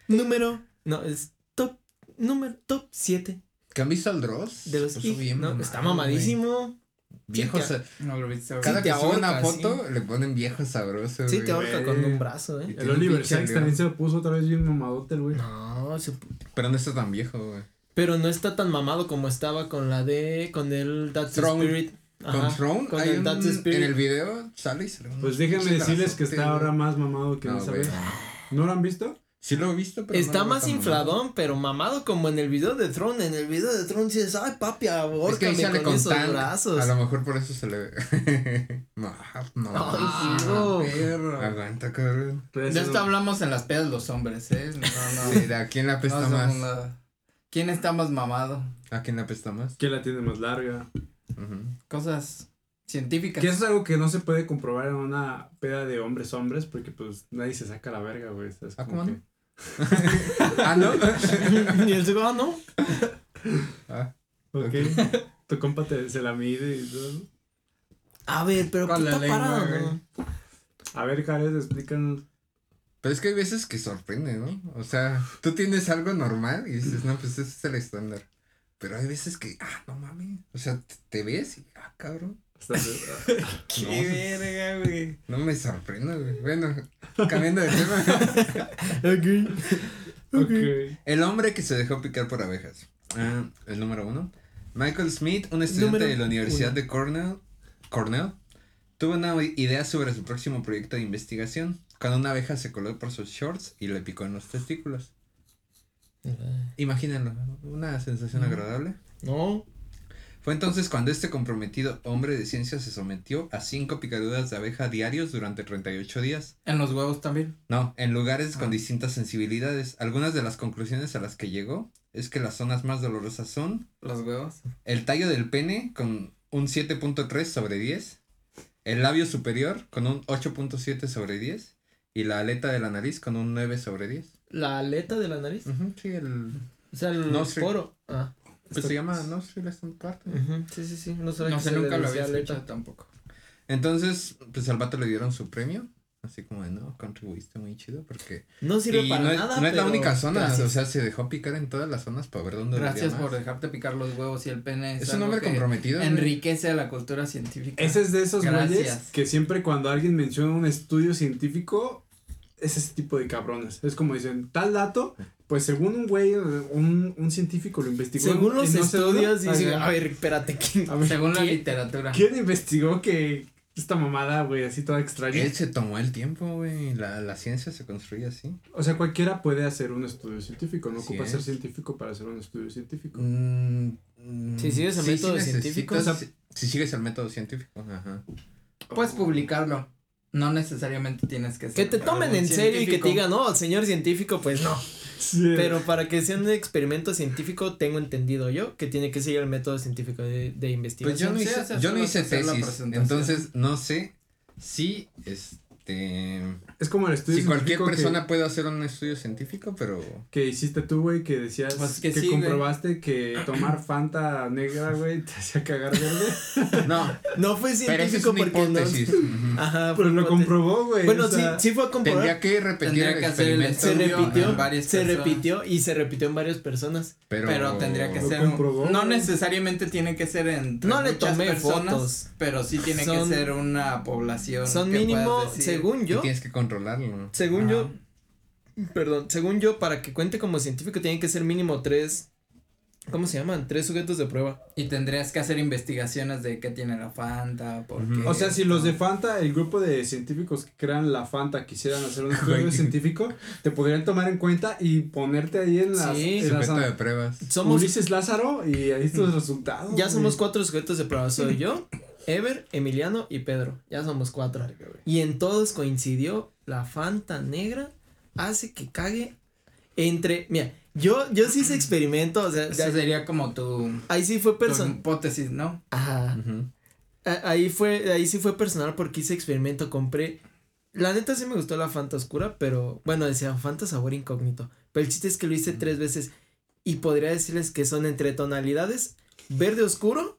Número. No, es top. Número. Top 7 ¿Que han visto al Dross? de los. Bien no, mamado, está mamadísimo. Viejo, Sí, No lo viste. cada que sube una foto le ponen viejo sabroso. Sí, te ahorca con un brazo, Y eh. El Oliver Sacks también se lo puso otra vez bien mamadote, el güey. No, se- Pero no está tan viejo, güey. Pero no está tan mamado como estaba con la de. Con el That's. Spirit. Con Throne, con el un- That's the Spirit. en el video sale y se le ve un Pues déjenme decirles que está ahora más mamado que No, esa vez. ¿No lo han visto? Sí lo he visto, pero Está no más infladón, pero mamado como en el video de Tron. En el video de Tron dices, ay papi, mamado. Es que sale con con esos Tank. brazos. A lo mejor por eso se le ve. no, no. Ay, Giro. perro. Aguanta, cabrón. Pero De esto no- hablamos en las pedas los hombres, ¿eh? No, no. Sí, de a quién la no apesta somos más. nada. ¿Quién está más mamado? ¿A quién la apesta más? ¿Quién la tiene más larga? Cosas científicas. Que eso es algo que no se puede comprobar en una peda de hombres hombres porque pues nadie se saca la verga, güey. Ah, ¿cómo que- no? ah, no. y él digo, ah, no. Ah, Ok. tu compa te, se la mide y todo. A ver, pero Con ¿qué la está lengua, parado? güey. A ver, Jared, explícanos. Pero es que hay veces que sorprende, ¿no? O sea, tú tienes algo normal y dices, no, pues ese es el estándar. Pero hay veces que, ah, no mames. O sea, te- ves y, ah, cabrón. Qué verga, güey. No me sorprende, güey. Bueno, cambiando de tema. Ok. ok. El hombre que se dejó picar por abejas. Ah, el número uno. Michael Smith, un estudiante Número de la Universidad uno. de Cornell, Cornell, tuvo una idea sobre su próximo proyecto de investigación. Cuando una abeja se coló por sus shorts y le picó en los testículos. Imagínenlo, una sensación agradable. No. Fue entonces cuando este comprometido hombre de ciencia se sometió a cinco picaduras de abeja diarios durante 38 días. En los huevos también. No, en lugares con Ah. distintas sensibilidades. Algunas de las conclusiones a las que llegó es que las zonas más dolorosas son Los huevos. el tallo del pene con un 7.3 sobre 10, el labio superior con un 8.7 sobre 10 y la aleta de la nariz con un 9 sobre 10. La aleta de la nariz. Ujú, sí, el... O sea, el Nostril. poro. Ah. Pues se llama nostril esta parte. Ujú, Sí, sí, sí. No, sabía No que sé, se nunca lo había aleta. escuchado tampoco. Entonces, pues al vato le dieron su premio. Así como de, no, contribuiste muy chido porque... No sirve y para no, es, nada. no es la única zona, gracias. o sea, se dejó picar en todas las zonas para ver dónde Gracias más. por dejarte picar los huevos y el pene. Es un algo hombre comprometido. Enriquece a la cultura científica. Ese es de esos güeyes que siempre cuando alguien menciona un estudio científico, es ese tipo de cabrones. Es como dicen, tal dato, pues según un güey, un, un científico lo investigó. Según los no estudios, dicen, a ver, espérate, ¿quién? A ver, Según la ¿Quién? literatura. ¿Quién investigó que esta mamada, güey, así toda extraña? Él se tomó el tiempo, güey. La, la ciencia se construye así. O sea, cualquiera puede hacer un estudio científico, no Así ocupa es. ser científico para hacer un estudio científico. Mm, mm, Si sigues el sí, método sí científico, o sea- si, si sigues el método científico, ajá. Puedes publicarlo. No necesariamente tienes que ser. Que te tomen en serio y que te científico. digan, no, señor científico, pues no. Sí. Pero para que sea un experimento científico, tengo entendido yo que tiene que seguir el método científico de, de Pues yo investigación. no Sí, hice, o sea, yo no hice tesis, entonces no sé si este es como el estudio si cualquier científico que- persona puede hacer un estudio científico, pero que hiciste tú, güey, que decías Pues que, que sí, güey. comprobaste que tomar Fanta negra, güey, te hacía cagar verde. no, No fue pero esa es científico una porque no. Ajá, Pero lo comprobó, güey. Bueno, o sea, sí, sí fue a comprobar. Tendría que repetir Tendría el que hacer el experimento, se repitió, en varias se personas. repitió y se repitió en varias personas. pero, Pero tendría que ser. comprobó, no necesariamente tiene que ser entre No le tomé personas, fotos. Pero sí tiene Son- que ser una población. Son que mínimo, decir, según y yo, tienes que controlarlo. según Ajá. yo, perdón, según yo, para que cuente como científico tienen que ser mínimo tres, ¿cómo se llaman? Tres sujetos de prueba. Y tendrías que hacer investigaciones de qué tiene la Fanta, por Ujú. qué O sea, si los de. Fanta, el grupo de científicos que crean la Fanta quisieran hacer un estudio científico, te podrían tomar en cuenta y ponerte ahí en las, Sí. en las- Sujeto de pruebas. Somos, Ulises Lázaro y ahí están los resultados. ya somos cuatro sujetos de prueba. Soy yo, Ever, Emiliano y Pedro. Ya somos cuatro. Y en todos coincidió la Fanta negra hace que cague entre, mira, yo, yo sí hice experimento, o sea, ya- sería como tu, ahí sí fue tu personal. hipótesis, ¿no? Ajá. Ahí fue, ahí sí fue personal porque hice experimento, compré. La neta sí me gustó la Fanta oscura, pero bueno, decía Fanta sabor incógnito. Pero el chiste es que lo hice tres veces y podría decirles que son entre tonalidades verde oscuro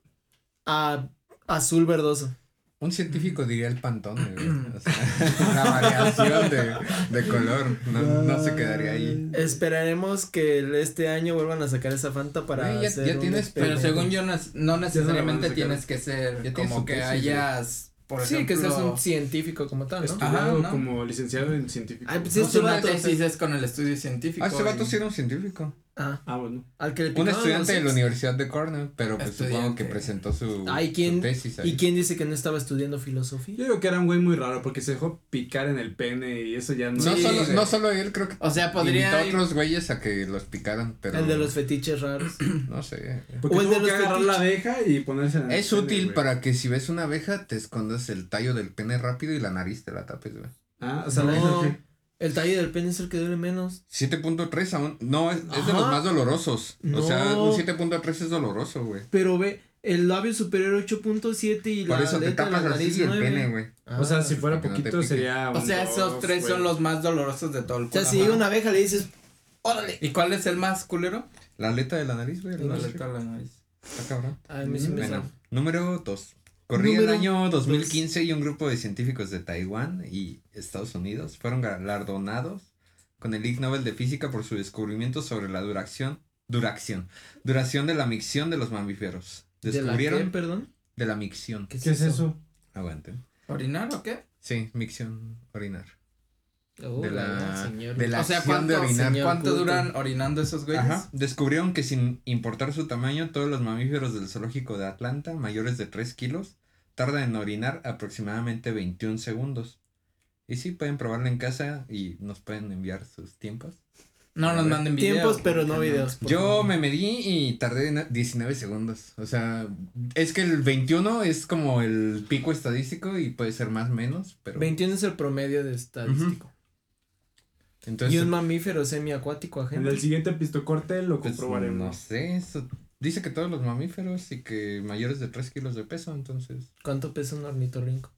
a azul verdoso. Un científico diría el pantone, güey. O sea, la variación de, de color no, no se quedaría ahí. Esperaremos que este año vuelvan a sacar esa Fanta para Güey, ya- hacer ya tienes- Pero según yo, no, necesariamente tienes que ser Ya como que tesis, hayas, por sí, ejemplo. que seas un científico como tal, ¿no? Estudiado Ajá, ¿no? como licenciado en científico. Ay, pues no, este vato- tesis es con el estudio científico. Ah, ese vato y- sí era un científico. Ah, Ah, bueno. al que le Un estudiante de la. Universidad de Cornell, pero pues supongo que presentó su, Ay, su ¿quién? tesis ahí. ¿Y quién dice que no estaba estudiando filosofía? Yo digo que era un güey muy raro porque se dejó picar en el pene y eso ya no. No, Sí, solo, no solo él, creo que O sea, podría invitó a otros güeyes a que los picaran, pero El de los fetiches raros. no sé. Porque O el tuvo de que los agarrar fetiches. la abeja y ponerse en el Es pene, útil güey. para que si ves una abeja te escondas el tallo del pene rápido y la nariz te la tapes, güey. Ah, o sea, No. la que- El talle del pene es el que duele menos. 7.3 aún, no, es, es de los más dolorosos. No. O sea, un 7.3 es doloroso, güey. Pero ve, el labio superior 8.7 y Por la eso te aleta de la tapas nariz así el 9. pene, güey. Ah. O sea, si fuera para que no te poquito pique. sería. O un sea, esos dos, tres güey. son los más dolorosos de todo el O sea, si llega una abeja le dices, órale. ¿Y cuál es el más culero? La aleta de la nariz, güey. La aleta de la nariz. Está cabrón. Ay, me sí me Bueno, número 2. Corría Número el año dos. 2015 y un grupo de científicos de Taiwán y Estados Unidos fueron galardonados con el Ig Nobel de Física por su descubrimiento sobre la duración, duración, duración de la micción de los mamíferos. ¿De la qué, Descubrieron perdón? de la micción. ¿Qué es eso? Aguanten. ¿Orinar o qué? Sí, micción, orinar. Oh, de la, de la o sea, acción de ¿cuánto, orinar. señor ¿cuánto culto. duran orinando esos güeyes? Ajá. Descubrieron que sin importar su tamaño, todos los mamíferos del zoológico de Atlanta, mayores de 3 kilos, tardan en orinar aproximadamente 21 segundos. Y sí, pueden probarlo en casa y nos pueden enviar sus tiempos. No nos manden videos. Tiempos, pero no videos. Yo favor. me medí y tardé en 19 segundos. O sea, es que el 21 es como el pico estadístico y puede ser más menos, pero... 21 es el promedio de estadístico. Entonces, y un mamífero semiacuático En agente. el siguiente pistocorte lo pues, comprobaremos. no sé, eso dice que todos los mamíferos y que mayores de 3 kilos de peso, entonces... ¿Cuánto pesa un ornitorrinco?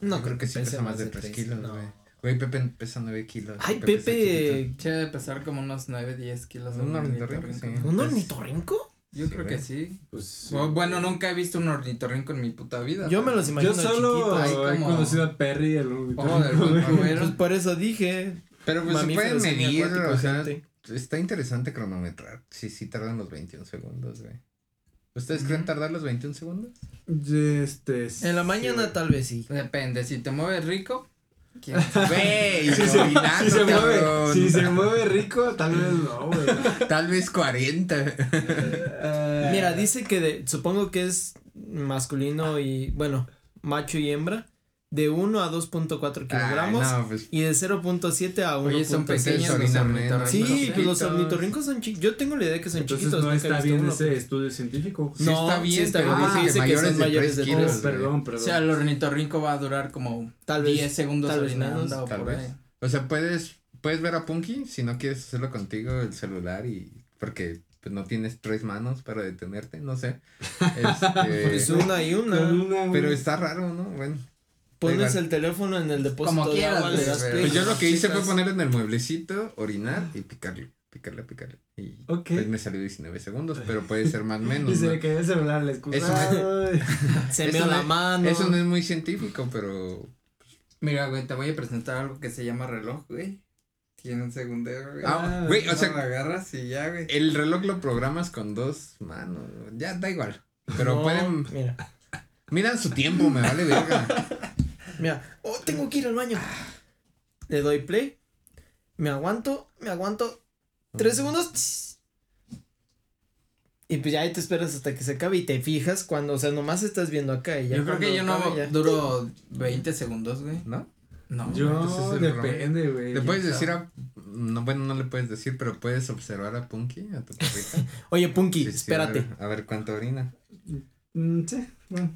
No Yo creo que, sí pese pesa más de tres 3 kilos, no. güey. Güey, Pepe pesa 9 kilos. Ay. Pepe. Che, debe pesar como unos 9, 10 kilos. Un un ornitorrinco, ornitorrinco. sí. ¿Un Pues- ornitorrinco? Yo Sí, creo que sí. Pues, Bu- Bueno, nunca he visto un ornitorrinco en mi puta vida. Yo me los imagino Yo solo he como- conocido a Perry, el del ornitorrinco, güey. Romero. Pues por eso dije. Pero pues se pueden medir, o sea, está interesante cronometrar. Sí, sí tardan los 21 segundos, güey. ¿Ustedes creen tardar los 21 segundos? Este, En la mañana sí, tal vez sí. Depende, si te mueves rico. ¿quién? Güey, Si se, si se mueve, si se mueve rico, tal vez no, güey. Tal vez 40. Eh, Mira, dice que de, supongo que es masculino y, bueno, macho y hembra, de 1 a 2.4 kilogramos Ay, no, pues y de 0.7 a 1. Oye, son Pues pequeños es los ornitorrincos. Sí, pues los ornitorrincos son chiquitos. Yo tengo la idea que son Entonces chiquitos. no está bien uno, ese pero- estudio científico. Sí No, está bien, sí está pero bien, dice que mayores son de mayores 3 de kilos. tres. Oh, perdón, O perdón. sea, el ornitorrinco va a durar como Tal vez, 10 segundos tal vez o tal por vez. ahí. O sea, puedes, puedes ver a Punky si no quieres hacerlo contigo el celular y porque pues no tienes tres manos para detenerte, no sé. Pues Este, una y Con una. una, güey. pero está raro, ¿no? Bueno. Pones igual. el teléfono en el depósito Como de quieras, agua, le güey, das pero- play. Pues yo lo que hice fue poner en el mueblecito, orinar y picarle, picarle, picarle. Y pues me salió 19 segundos, pero puede ser más menos. Y se ¿no? le cayó el celular, la excusa. Eso-. Se me la no- mano. Eso no es muy científico, pero Mira, güey, te voy a presentar algo que se llama reloj, güey. Tiene un segundero, güey. Ah, güey, o sea, lo agarras y ya, güey. el reloj lo programas con dos manos. Ya da igual. Pero No, pueden. Mira, Miran su tiempo, me vale verga. Mira. Oh, tengo que ir al baño. Le doy play. Me aguanto, me aguanto. Tres segundos. Y pues ya ahí te esperas hasta que se acabe y te fijas cuando, o sea, nomás estás viendo acá y ya. Yo creo que yo no ya- duro 20 segundos, güey. ¿No? No. Yo, depende, güey. Le puedes decir a. No, bueno, no le puedes decir, pero puedes observar a Punky, a tu perrita. Oye, Punky, Sí, sí, espérate. a, ver, a ver cuánto orina. Mm, sí, bueno.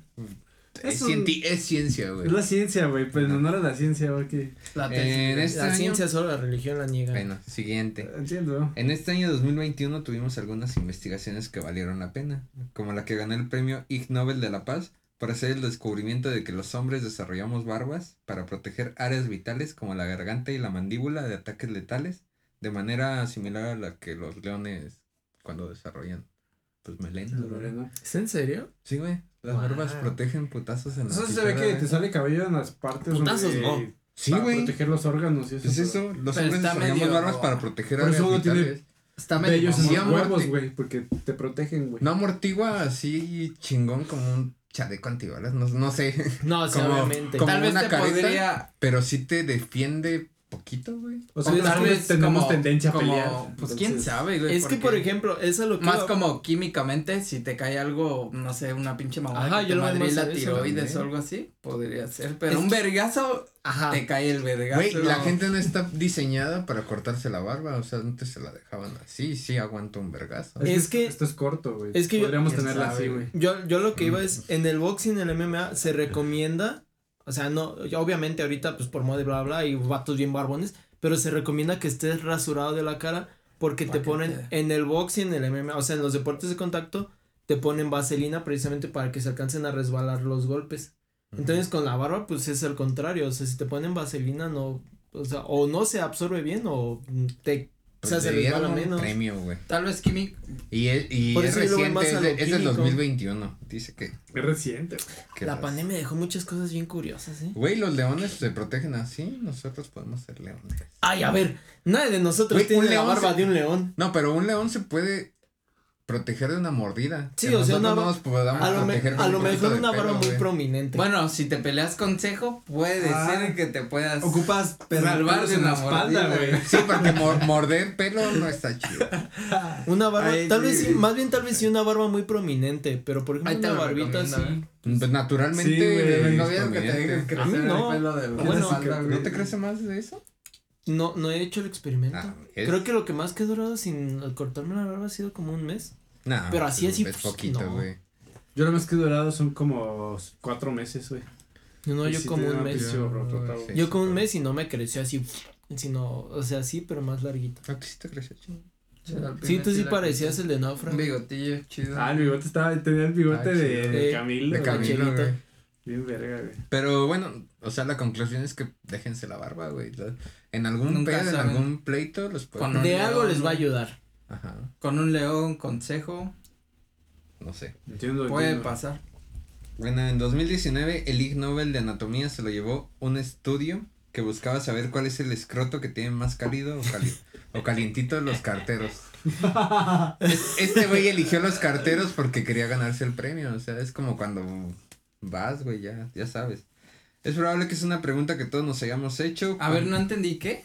Es, Es un- cienti- es ciencia, güey. Es la ciencia, güey, pero no era la ciencia, güey, que La En este La año- ciencia solo, la religión la niega. Bueno, siguiente. entiendo. En este año 2021 tuvimos algunas investigaciones que valieron la pena, como la que ganó el premio Ig Nobel de la Paz por hacer el descubrimiento de que los hombres desarrollamos barbas para proteger áreas vitales como la garganta y la mandíbula de ataques letales, de manera similar a la que los leones cuando desarrollan pues. Lorena. ¿Es en serio? Sí, güey. Las Wow. barbas protegen putazos en la Eso se ve que güey. te sale cabello en las partes Putazos, donde- no. Sí, para güey. proteger los órganos y eso. Es eso, los Pero hombres medio- barbas para proteger Por áreas eso uno tiene-. Está medio ellos en los huevos, güey, porque te protegen, güey. No amortigua así chingón como un chaleco antibalas, no, no sé. No, sí, Como- obviamente. como Tal vez una te careta. podría. Pero sí te defiende poquito, güey. O sea, tal que vez tenemos como- tendencia a como- pelear. Pues quién entonces- sabe, güey. Es que, por ejemplo, eso es lo que. Más iba- como químicamente, si te cae algo, no sé, una pinche mamada Ajá, que yo te madre la eso tiroides o algo así, podría ser. Pero Es un que- vergazo, Ajá. te cae el vergazo. Güey, la gente no está diseñada para cortarse la barba, o sea, antes se la dejaban así, sí aguanta un vergazo. Es que- Esto es corto, güey. es que yo- Podríamos tenerla sabe, así, güey. Yo, yo lo que iba Mm. es, en el boxing, en el MMA, se recomienda, o sea, no, ya obviamente ahorita, pues por moda y bla, bla, y vatos bien barbones, pero se recomienda que estés rasurado de la cara porque te ponen, te- en el boxing, en el MMA, o sea, en los deportes de contacto, te ponen vaselina precisamente para que se alcancen a resbalar los golpes. Entonces, con la barba, pues es el contrario, o sea, si te ponen vaselina, no, o sea, o no se absorbe bien o te, o sea, Pues se le dieron resbala un menos. premio, güey. Tal vez químico. Y es, y es reciente, es, de- es del químico. 2021. Dice que. Es reciente. que La las- pandemia dejó muchas cosas bien curiosas, ¿eh? Güey, los leones se protegen así, nosotros podemos ser leones. Ay, a ver, nadie de nosotros Güey, tiene un la barba se- de un león. No, pero un león se puede proteger de una mordida. Sí, Que o sea, una no nos podamos A lo, me- proteger a lo mejor de una barba muy prominente. Bueno, si te peleas con cejo, puede Ah. ser que te puedas. Ocupas Salvar pelos de en la una espalda, mordida, güey. Sí, porque mor- morder pelo no está chido. una barba, Ay, tal sí. vez sí, más bien tal vez sí una barba muy prominente, pero por ejemplo Ahí te una barbita así. recomiendo, Pues naturalmente. Sí, es No vieron que te crecer no. el pelo de la Bueno, espalda, ¿No te crece más de eso? No, no he hecho el experimento. Ah, es- Creo que lo que más que he durado sin cortarme la barba ha sido como un mes. No, pero así, pues, así, Es pues, poquito, no. güey. Yo lo más que he durado son como cuatro meses, güey. No, yo como un mes. Yo sí, como un mes y no me creció así, sino, o sea, sí, pero más larguito. Ah, que sí te creció chido. Sí, tú sí parecías el de Un náufrago. bigotillo chido. Ah, el bigote estaba, tenía el bigote Ah, de, de Eh, Camilo. De. Camilo, güey. Bien verga, güey. Pero bueno, o sea, la conclusión es que déjense la barba, güey. En algún Nunca pedo, en algún pleito, los pueden. Con De algo león, les va a ayudar. Ajá, Con un león, consejo, no sé. Entiendo, puede entiendo. pasar. Bueno, en 2019 el Ig Nobel de Anatomía se lo llevó un estudio que buscaba saber cuál es el escroto que tiene más cálido o, cali- o calientito de los carteros. Es- Este güey eligió los carteros porque quería ganarse el premio, o sea, es como cuando vas, güey, ya, ya sabes. Es probable que es una pregunta que todos nos hayamos hecho. A ver, no entendí qué.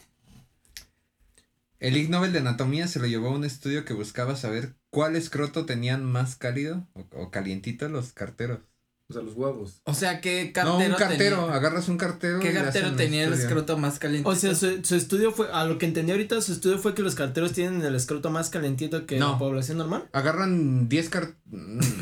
El Ig Nobel de Anatomía se lo llevó a un estudio que buscaba saber cuál escroto tenían más cálido o, o calientito los carteros. O sea, los huevos. O sea, ¿qué cartero no, un cartero, tenía? agarras un cartero. ¿Qué y cartero tenía el escroto más caliente? O sea, su, su estudio fue, a lo que entendí ahorita, su estudio fue que los carteros tienen el escroto más calentito que No. la población normal. Agarran 10 car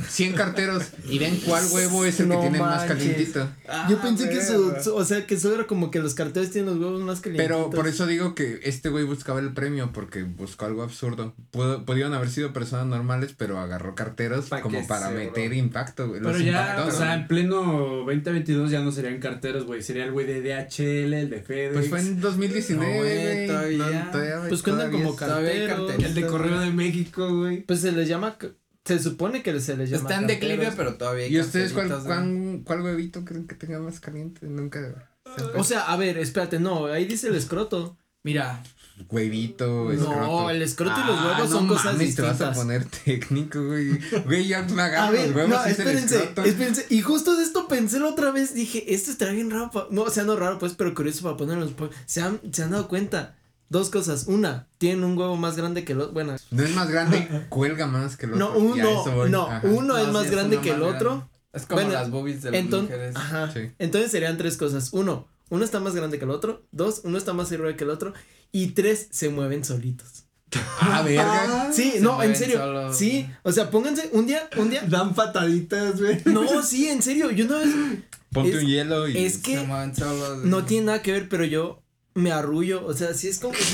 100 carteros y ven cuál huevo es el que tiene más calientito. Ah, Yo pensé que su, o sea, que eso era como que los carteros tienen los huevos más calentitos. Pero por eso digo que este güey buscaba el premio porque buscó algo absurdo. Pudo, pudieron haber sido personas normales, pero agarró carteros Pa' como para meter bro. impacto, güey. Los Pero ya, impactó, o sea, güey. en pleno 2022 ya no serían carteros, güey. Sería el güey de DHL, el de FedEx. Pues fue en 2019, No, güey, todavía. No, todavía, Pues cuentan como carteros. el de Correo de México, güey. Pues se les llama, se supone que se les llama Está en declive, pero todavía hay ¿Y ustedes cuál, cuál, cuál huevito creen que tenga más caliente? Nunca. O sea, a ver, espérate, no, ahí dice el escroto. Mira, Huevito, escroto. No, el escroto y los Ah, huevos no son cosas mames, te vas a distintas. poner técnico, güey. Güey, ya me A agarro ver, los huevos. no, y es el espérense, escroto. espérense. Y justo de esto pensé la otra vez, dije, esto estaría bien raro, pa- no, o sea, no raro, pues, pero curioso para ponerlo. en los po- Se han, se han dado cuenta. Dos cosas. Una, tienen un huevo más grande que el otro. Bueno, No es más grande, cuelga más que el no, otro. a eso uno, no, Ajá. uno es No, más es grande uno que el más otro. grande. es como Bueno, las boobies de las Entonces, mujeres. ajá. Sí. Entonces serían tres cosas. Uno, uno está más grande que el otro. Dos, uno está más arriba que el otro. Y tres, se mueven solitos. Ah, verga. Sí, Se no, en serio. solos. Sí, o sea, pónganse un día, un día. Dan pataditas, güey. No, sí, en serio. Yo una vez. Ponte Es- un hielo y. Es Se mueven solos. no tiene nada que ver, pero yo me arrullo. O sea, sí es como.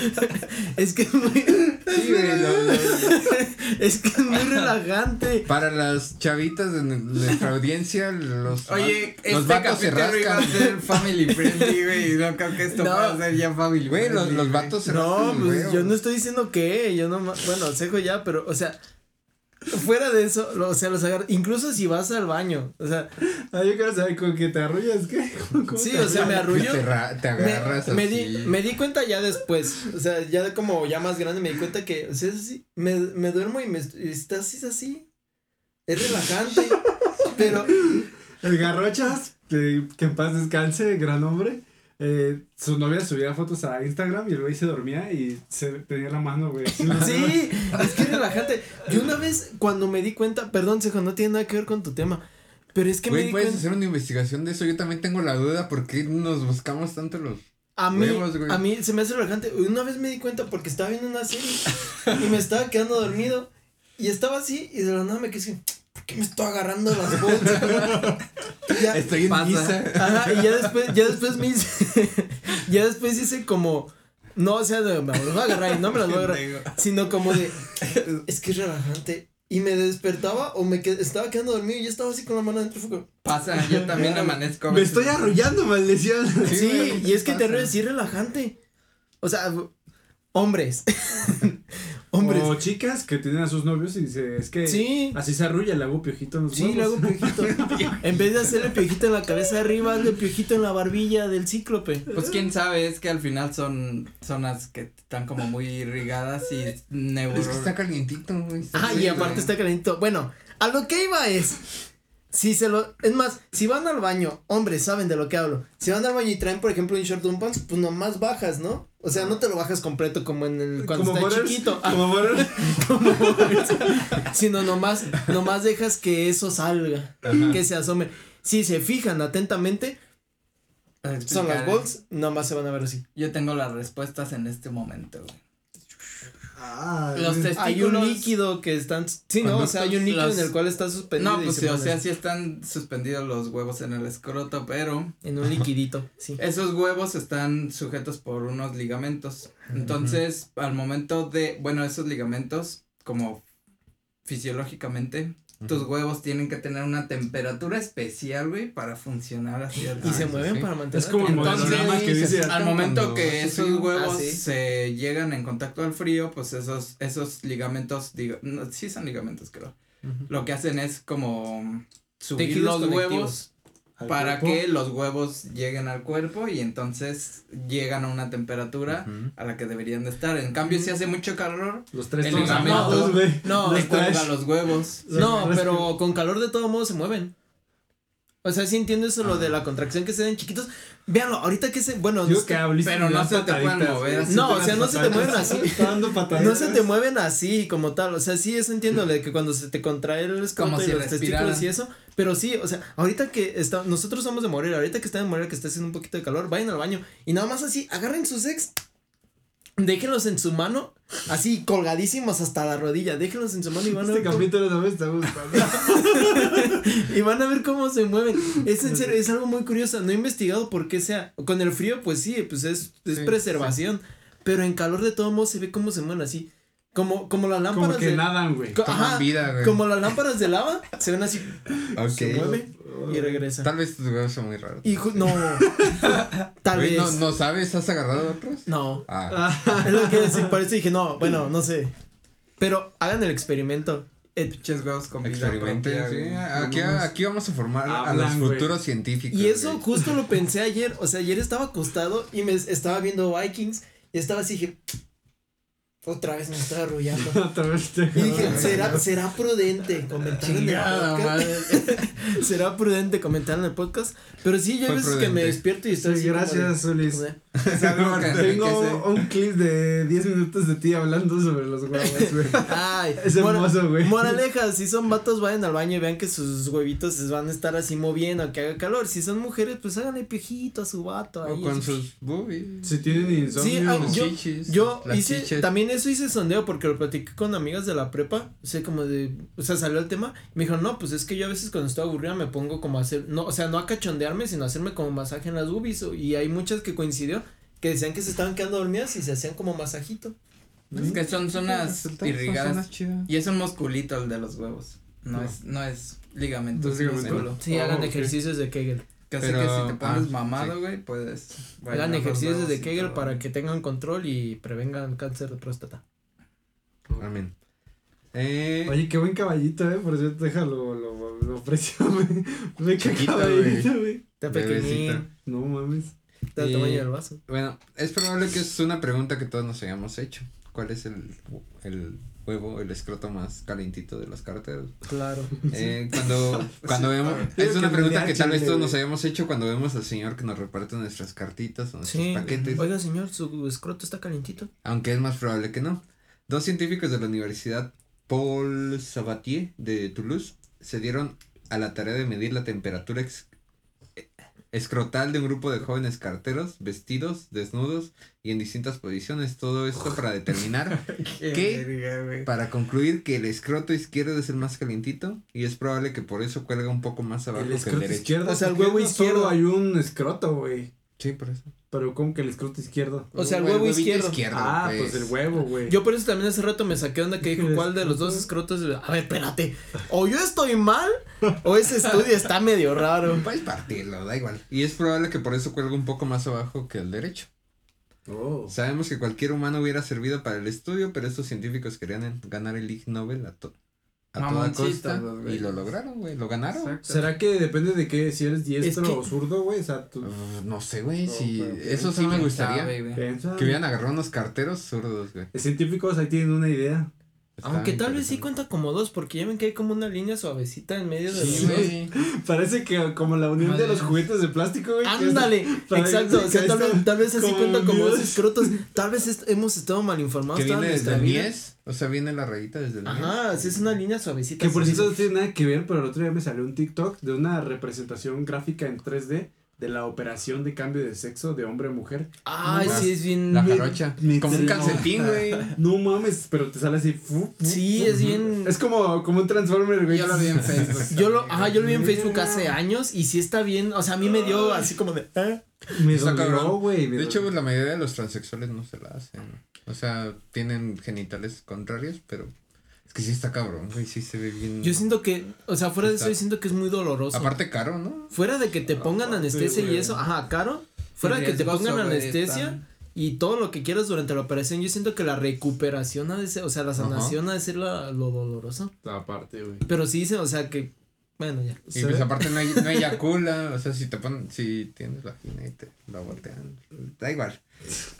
Es, que es muy. Sí, güey, lo- lo- es que es muy relajante. Para las chavitas de nuestra audiencia, los. Oye, los este vatos se capítulo iba a rascan. ser family friendly, güey. y No creo que esto No. pueda ser ya family Güey, friendly. los, los güey. vatos se No, rascan el pues huevo. yo no estoy diciendo que, yo no, ma- bueno, cejo ya, pero, o sea, fuera de eso, lo- o sea, los agarro, incluso si vas al baño, o sea, Ah, yo quiero saber con que te arrullas, ¿qué? ¿Cómo- cómo sí, te o sea, me arrullo. Te, ra- te Me, agarras me así. di, me di cuenta ya después, o sea, ya de como ya más grande me di cuenta que, o sea, es así, me, me duermo y me est- y está así, es así, es relajante, pero, El garrochas, que, que en paz descanse, gran hombre. Eh, su novia subía fotos a Instagram y el güey se dormía y se tenía la mano, güey. Sí, es que es relajante. Yo una vez, cuando me di cuenta, perdón, Sejo, no tiene nada que ver con tu tema, pero es que me Güey, di puedes cuenta. hacer una investigación de eso. Yo también tengo la duda por qué nos buscamos tanto los. A mí, Huevos, güey. a mí se me hace relajante. Una vez me di cuenta porque estaba viendo una serie y me estaba quedando dormido y estaba así y de la nada me quedé así, ¿por qué me estoy agarrando las bolsas? Ya, Estoy en misa. ajá, y ya después, ya después me hice, ya después hice como, no, o sea, de, me las voy a agarrar y no me las voy a agarrar, sino como de, es que es relajante. Y me despertaba o me qued- estaba quedando dormido y yo estaba así con la mano fue como, Pasa, yo también amanezco. Me estoy arrollando, maldición. Sí, y es que te pasa. ríes, sí, relajante. O sea, hombres. hombres. O chicas que tienen a sus novios y dice, es que Sí. así se arrulla, le hago piojito en los Sí, le hago huevos. piojito. en vez de hacerle piojito en la cabeza de arriba, hazle piojito en la barbilla del cíclope. Pues quién sabe, es que al final son zonas que están como muy irrigadas y neuro. Es que está calientito, güey. está Ah, y aparte está calientito. Bueno, a lo que iba es. Si se lo. Es más, si van al baño, hombres, saben de lo que hablo. Si van al baño y traen, por ejemplo, un short un pants, pues nomás bajas, ¿no? O sea, no te lo bajas completo como en el. Cuando Como está Butters, chiquito. Como Butters. sino nomás, nomás dejas que eso salga, que se asome. Si se fijan atentamente, son las balls, nomás se van a ver así. Yo tengo las respuestas en este momento, güey. Ah, Los güey. testículos. Hay un líquido que están, sí, no, o sea, hay un líquido Los- en el cual está suspendido. No, pues sí, o sea, sí están suspendidos los huevos en el escroto, pero En un liquidito, sí. esos huevos están sujetos por unos ligamentos. Entonces, al momento de, bueno, esos ligamentos, como fisiológicamente, tus huevos tienen que tener una temperatura especial, güey, para funcionar así. Y se mueven sí. para mantener. Es como el Entonces, que dice. Al momento que esos huevos Ah, sí. se llegan en contacto al frío, pues esos, esos ligamentos, digo, no, sí son ligamentos, creo. Lo que hacen es como subir los huevos para cuerpo. que los huevos lleguen al cuerpo y entonces llegan a una temperatura a la que deberían de estar. En cambio, si hace mucho calor, Los tres el ligamento-. No, Los cuelga los huevos. No, Los- pero con calor de todo modo se mueven. O sea, sí entiendo eso, lo de la contracción que se den chiquitos. Véanlo, ahorita que se, bueno, Digo no, que Pero no se te pueden mover. No, o sea, no se te mueven así. No se te mueven así como tal, o sea, sí, eso entiendo, de que cuando se te contrae el escroto Como y si los respiraran. testículos y eso, pero sí, o sea, ahorita que está, nosotros somos de morir, ahorita que está de morir, que está haciendo un poquito de calor, vayan al baño y nada más así, agarren sus ex, déjenlos en su mano, así colgadísimos hasta la rodilla, déjenlos en su mano y van a Este ver cómo- capítulo no me está gustando. y van a ver cómo se mueven. Es en serio, es algo muy curioso. No he investigado por qué sea. Con el frío, pues sí, pues es, es Sí, preservación. Pero en calor de todo modo se ve cómo se mueven así. Como, como las lámparas Como que de. nadan, güey. co- Toman ajá, vida, güey. como las lámparas de lava, se ven así, Ok. se mueve y regresa. Tal vez tus huevos son muy raros. Y no. Tal Güey, vez. ¿no, No. ¿No sabes? ¿Has agarrado a otros? Ah, Es lo que decir, por eso dije, no, bueno, no sé. Pero hagan el experimento. Pinches huevos con vida experimenten, propia, sí. güey. Aquí, No aquí vamos a formar a Hablan, los güey. futuros científicos. Y eso güey. justo lo pensé ayer. O sea, ayer estaba acostado y me estaba viendo Vikings y estaba así dije, otra vez me estoy arrullando. Otra vez te- Y dije, ¿será, será prudente comentar en el podcast? madre. ¿Será prudente comentar en el podcast? Pero sí, ya veces que me despierto y estoy Sí, así como gracias, de- Ulis. como de-. Tengo un clip de 10 minutos de ti hablando sobre los huevos, güey. Ay, Es hermoso, güey. Moraleja, si son vatos, vayan al baño y vean que sus huevitos se van a estar así moviendo, que haga calor. Si son mujeres, pues háganle piojito a su vato. O con así. sus boobies. Si tienen insomnio. Sí, ah, Las yo- chichis, Yo hice, chiches. también eso hice sondeo porque lo platiqué con amigas de la prepa, o sea, como de, o sea, salió el tema, me dijeron, no, pues es que yo a veces cuando estoy aburrida me pongo como a hacer, no, o sea, no a cachondearme, sino a hacerme como masaje en las boobies, o- y hay muchas que coincidió, que decían que se estaban quedando dormidas y se hacían como masajito. Es que son zonas Son irrigadas. Y es un musculito el de los huevos. No, No. es, no es ligamento, No es ligamento. Sí, Oh, hagan ok. ejercicios de Kegel. Casi Pero- que si te pones ah, mamado, sí. güey, puedes. Hagan ejercicios de Kegel todo. para que tengan control y prevengan cáncer de próstata. Amén. Eh, Oye, qué buen caballito, eh. Por cierto, déjalo, lo, lo aprecio, güey. Ve qué caballito, güey. Está pequeñín, No mames. está el tamaño del vaso. Bueno, es probable que es una pregunta que todos nos hayamos hecho. ¿Cuál es el, el huevo, el escroto más calientito de los carteros. Claro. Eh, cuando, cuando vemos, es una que pregunta que tal vez todos nos habíamos hecho cuando vemos al señor que nos reparte nuestras cartitas o nuestros Sí. paquetes, Oiga, señor, su escroto está calientito. aunque es más probable que no. Dos científicos de la Universidad Paul Sabatier de Toulouse se dieron a la tarea de medir la temperatura ex- escrotal de un grupo de jóvenes carteros vestidos, desnudos y en distintas posiciones. Todo esto para determinar güey. Para concluir que el escroto izquierdo es el más calientito y es probable que por eso cuelga un poco más abajo El que el derecho. izquierdo. O sea, el ¿por qué huevo izquierdo? Solo hay un escroto, güey. Sí, por eso. Pero ¿cómo que el escroto izquierdo? O sea, el huevo izquierdo. ah, pues el huevo, güey. Yo por eso también hace rato me saqué onda que dijo ¿Qué cuál de los dos escroto? escrotos. A ver, espérate. O yo estoy mal o ese estudio está medio raro. Puedes partirlo, da igual. Y es probable que por eso cuelga un poco más abajo que el derecho. Oh. Sabemos que cualquier humano hubiera servido para el estudio, pero estos científicos querían ganar el Ig Nobel a, to- a toda costa. Y lo lograron, güey. Lo ganaron. Exacto. ¿Será que depende de qué? Si eres diestro que- o zurdo, güey. O sea, tú. Uh, no sé, güey. No, si eso sí me ¿Quién gustaría. sabe. Que hubieran agarrado unos carteros zurdos, güey. Los científicos ahí tienen una idea. Aunque tal vez sí cuenta como dos, porque ya ven que hay como una línea suavecita en medio de Sí, los dos. güey. Parece que como la unión de los juguetes de plástico, güey. Ándale, exacto, o sea, tal vez, tal vez así cuenta como dos escrotos, tal vez est- hemos estado mal informados Que viene desde el vida. mies. O sea, viene la rayita desde el mies. Ajá, sí es una línea suavecita. Que por cierto no tiene nada que ver, pero el otro día me salió un TikTok de una representación gráfica en 3D de la operación de cambio de sexo de hombre a mujer. Ay, La- sí es bien. La jarocha. Como un calcetín, güey. No mames, pero te sale así. fu- fu- Sí, fu- es bien. Es como, como un Transformer, güey. Yo lo vi en Facebook. Yo lo, ajá, yo lo vi en Facebook hace años y sí está bien, o sea, a mí me dio así como de, ¿eh? Me Está cabrón. güey. me De hecho, dolió. la mayoría de los transexuales no se la hacen. O sea, tienen genitales contrarios, pero es que sí está cabrón, güey. Sí se ve bien. Yo siento que, o sea, fuera de eso, Está- yo siento que es muy doloroso. Aparte, caro, ¿no? fuera de que te pongan Aparte, anestesia y eso, ajá, caro. Fuera de que te pongan anestesia y todo lo que quieras durante la operación, yo siento que la recuperación ha de ser, o sea, la sanación ha de ser la- lo doloroso. Aparte, güey. Pero sí dicen, o sea, que, bueno, ya. Y pues aparte no, hay, no eyacula. O sea, si te ponen, si tienes vagina y te la voltean. Da igual.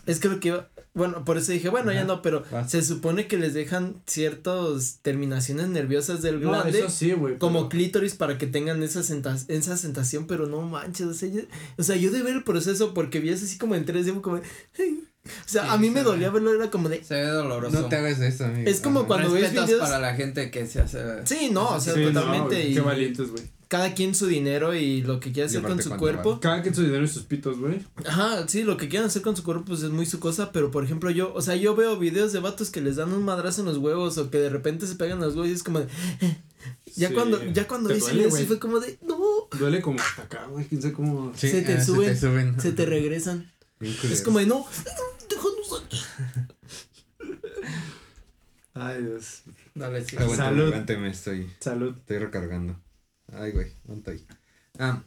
Es que lo que iba, bueno, por eso dije, bueno, ya Ajá, no, pero vas. se supone que les dejan ciertas terminaciones nerviosas del No, glande. eso sí, güey. como pero- clítoris para que tengan esa, senta- esa sensación, pero no manches, o sea, yo, o sea, yo de ver el proceso porque vi eso así como en 3D, fue como, o sea, Sí, a mí se me ve. dolía verlo, era como de, Se ve doloroso. No te hagas eso, amigo. Es como Ajá. cuando ves videos- para la gente que se hace. sí, no, o sea, Sí, no, totalmente, y Qué valientes, güey. Cada quien su dinero y lo que quiera hacer con su cuerpo, Cada quien su dinero y sus pitos, güey. ajá, sí, lo que quieran hacer con su cuerpo, pues es muy su cosa, pero por ejemplo, yo, o sea, yo veo videos de vatos que les dan un madrazo en los huevos o que de repente se pegan los huevos y es como de, ya Sí. cuando, ya cuando eso fue como de, no, Duele como hasta acá, güey. Quién sabe cómo. Sí, se te ah, suben, Se te suben. se te regresan. Bien Es como de no, déjanos aquí. Ay, Dios. Dale, sí. Aguántame, Salud. aguántame, estoy. Salud. Estoy recargando. Ay, güey, ¿dónde estoy? Ah.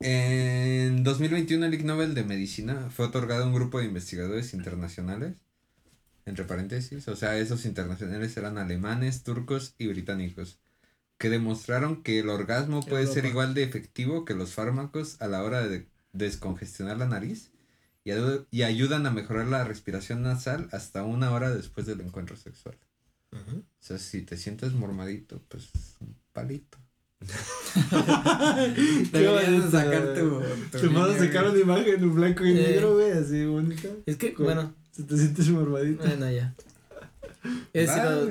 En 2021 el Ig Nobel de Medicina fue otorgado a un grupo de investigadores internacionales. Entre paréntesis, o sea, esos internacionales eran alemanes, turcos y británicos, que demostraron que el orgasmo puede ser igual de efectivo que los fármacos a la hora de descongestionar la nariz y, ayu- y ayudan a mejorar la respiración nasal hasta una hora después del encuentro sexual. O sea, si te sientes mormadito, pues un palito. Deberías sacar tu. tu Te vas a sacar una imagen en blanco y Eh. negro, güey, así bonita. Es que, Con- bueno, Se te sientes mormadito. bueno, ya. Es lo-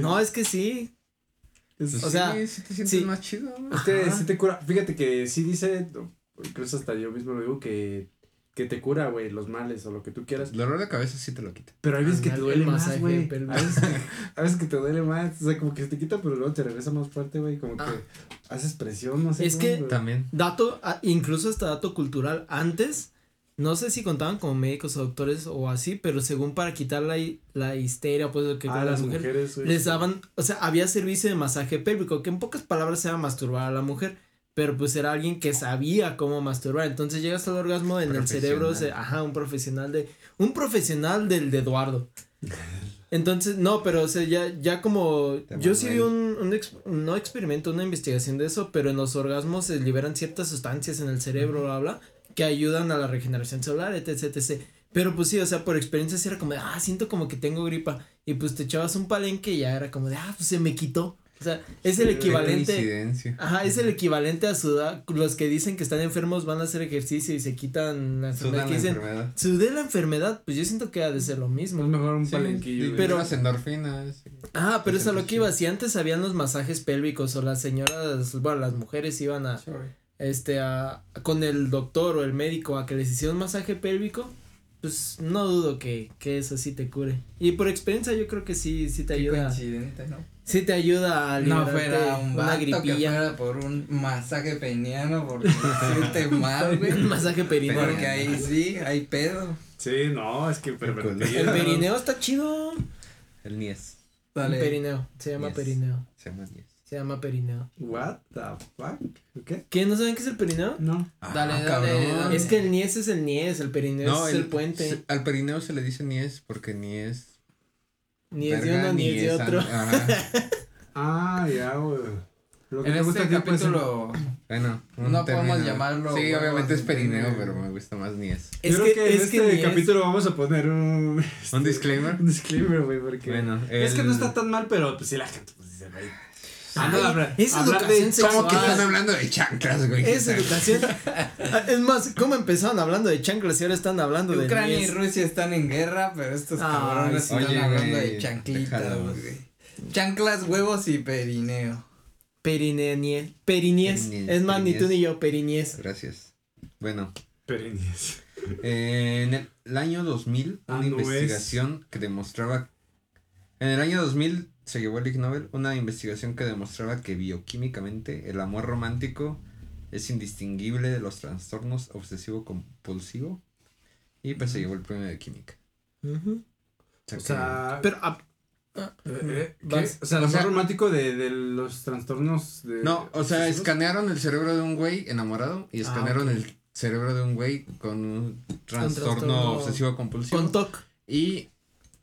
no, es que sí. Es- o sí, sea, sí te sientes sí. más chido. ¿no? Es que Ajá. sí te cura. Fíjate que sí dice, incluso hasta yo mismo lo digo, que, que te cura, güey, los males o lo que tú quieras. El dolor de cabeza sí te lo quita. Pero hay veces que te duele el más, güey. A veces, a veces que te duele más. O sea, como que se te quita, pero luego te regresa más fuerte, güey. Como que Ah. haces presión, no sé. Es cómo, que pero- También. Dato, ah, incluso hasta dato cultural. Antes, no sé si contaban como médicos o doctores o así, pero según para quitar la, la histeria, pues lo que Ah, con las la mujer, mujeres, güey. les daban, o sea, había servicio de masaje pélvico, que en pocas palabras se llama masturbar a la mujer. Pero pues era alguien que sabía cómo masturbar. Entonces llegas al orgasmo en el cerebro, se- ajá, un profesional de, un profesional del de Eduardo. Entonces, no, pero o sea, ya, ya como, yo sí vi un, un no experimento, una investigación de eso, pero en los orgasmos se liberan ciertas sustancias en el cerebro, bla, bla, que ayudan a la regeneración celular, etc, etc. Pero pues sí, o sea, por experiencia sí era como de, ah, siento como que tengo gripa. Y pues te echabas un palenque y ya era como de, ah, pues se me quitó. O sea, es el equivalente. Ajá, es el equivalente a sudar. Los que dicen que están enfermos van a hacer ejercicio y se quitan la enfermedad. La dicen, enfermedad. sudé la enfermedad. Pues yo siento que ha de ser lo Es mismo. mejor un Sí, palenquillo. pero- las endorfinas. Ah, pero es a lo que iba. Si antes habían los masajes pélvicos o las señoras, bueno, las mujeres iban a, este, a, con el doctor o el médico a que les hiciera un masaje pélvico, pues no dudo que, que eso sí te cure. Y por experiencia yo creo que sí, sí te Qué ayuda. coincidente, ¿no? Sí te ayuda a No liberarte fuera un una que gripilla. fuera por un masaje peniano porque siente mal, güey. Un masaje perineo. Porque ahí sí, hay pedo. Sí, no, es que El pervertido. El perineo está chido. El Nies. Dale. Perineo, se llama Yes. perineo. Se llama Nies. Se llama perineo. What the fuck? ¿Qué? ¿Qué? ¿No saben qué es el perineo? No. Dale, Ah, dale, cabrón. dale. Es que el niés es el niés, el perineo No, es el, puente. se- al perineo se le dice Nies porque Nies. Ni es de uno ni es de es otro. Ah, ya, güey. Lo que En este pues, capítulo, Bueno, No podemos llamarlo Sí, huevos obviamente es perineo, pero me gusta más. Yo Es creo que, que, en es este que ni es- capítulo vamos a poner un. ¿Un disclaimer? Un disclaimer, güey, porque. Bueno, Es que no está tan mal, pero pues sí, la gente pues dice, güey. Ay, habla- es educación de- sexual. ¿Cómo que están hablando de chanclas, güey? Es educación. Ah, es más, ¿cómo empezaron hablando de chanclas y ahora están hablando de Ucrania y? Rusia están en guerra, pero estos Ay, cabrones sí. están Oye, hablando güey, de chanclitas, güey. Chanclas, huevos y perineo. Perineo. Perinies. Es más, ni tú ni yo, perinies. Gracias. Bueno, Perinies. eh, en el, el año 2000, Ah, una no es. investigación que demostraba. En el año 2000 se llevó el Ig Nobel una investigación que demostraba que bioquímicamente el amor romántico es indistinguible de los trastornos obsesivo-compulsivo. Y pues se llevó el premio de química. Ujú. O sea. Pero, ah, eh, eh, ¿qué? Vas. O sea, el O amor sea- romántico de, de los trastornos de. No, o sea, escanearon el cerebro de un güey enamorado y Ah, escanearon el cerebro de un güey con un trastorno, trastorno obsesivo compulsivo con TOC. y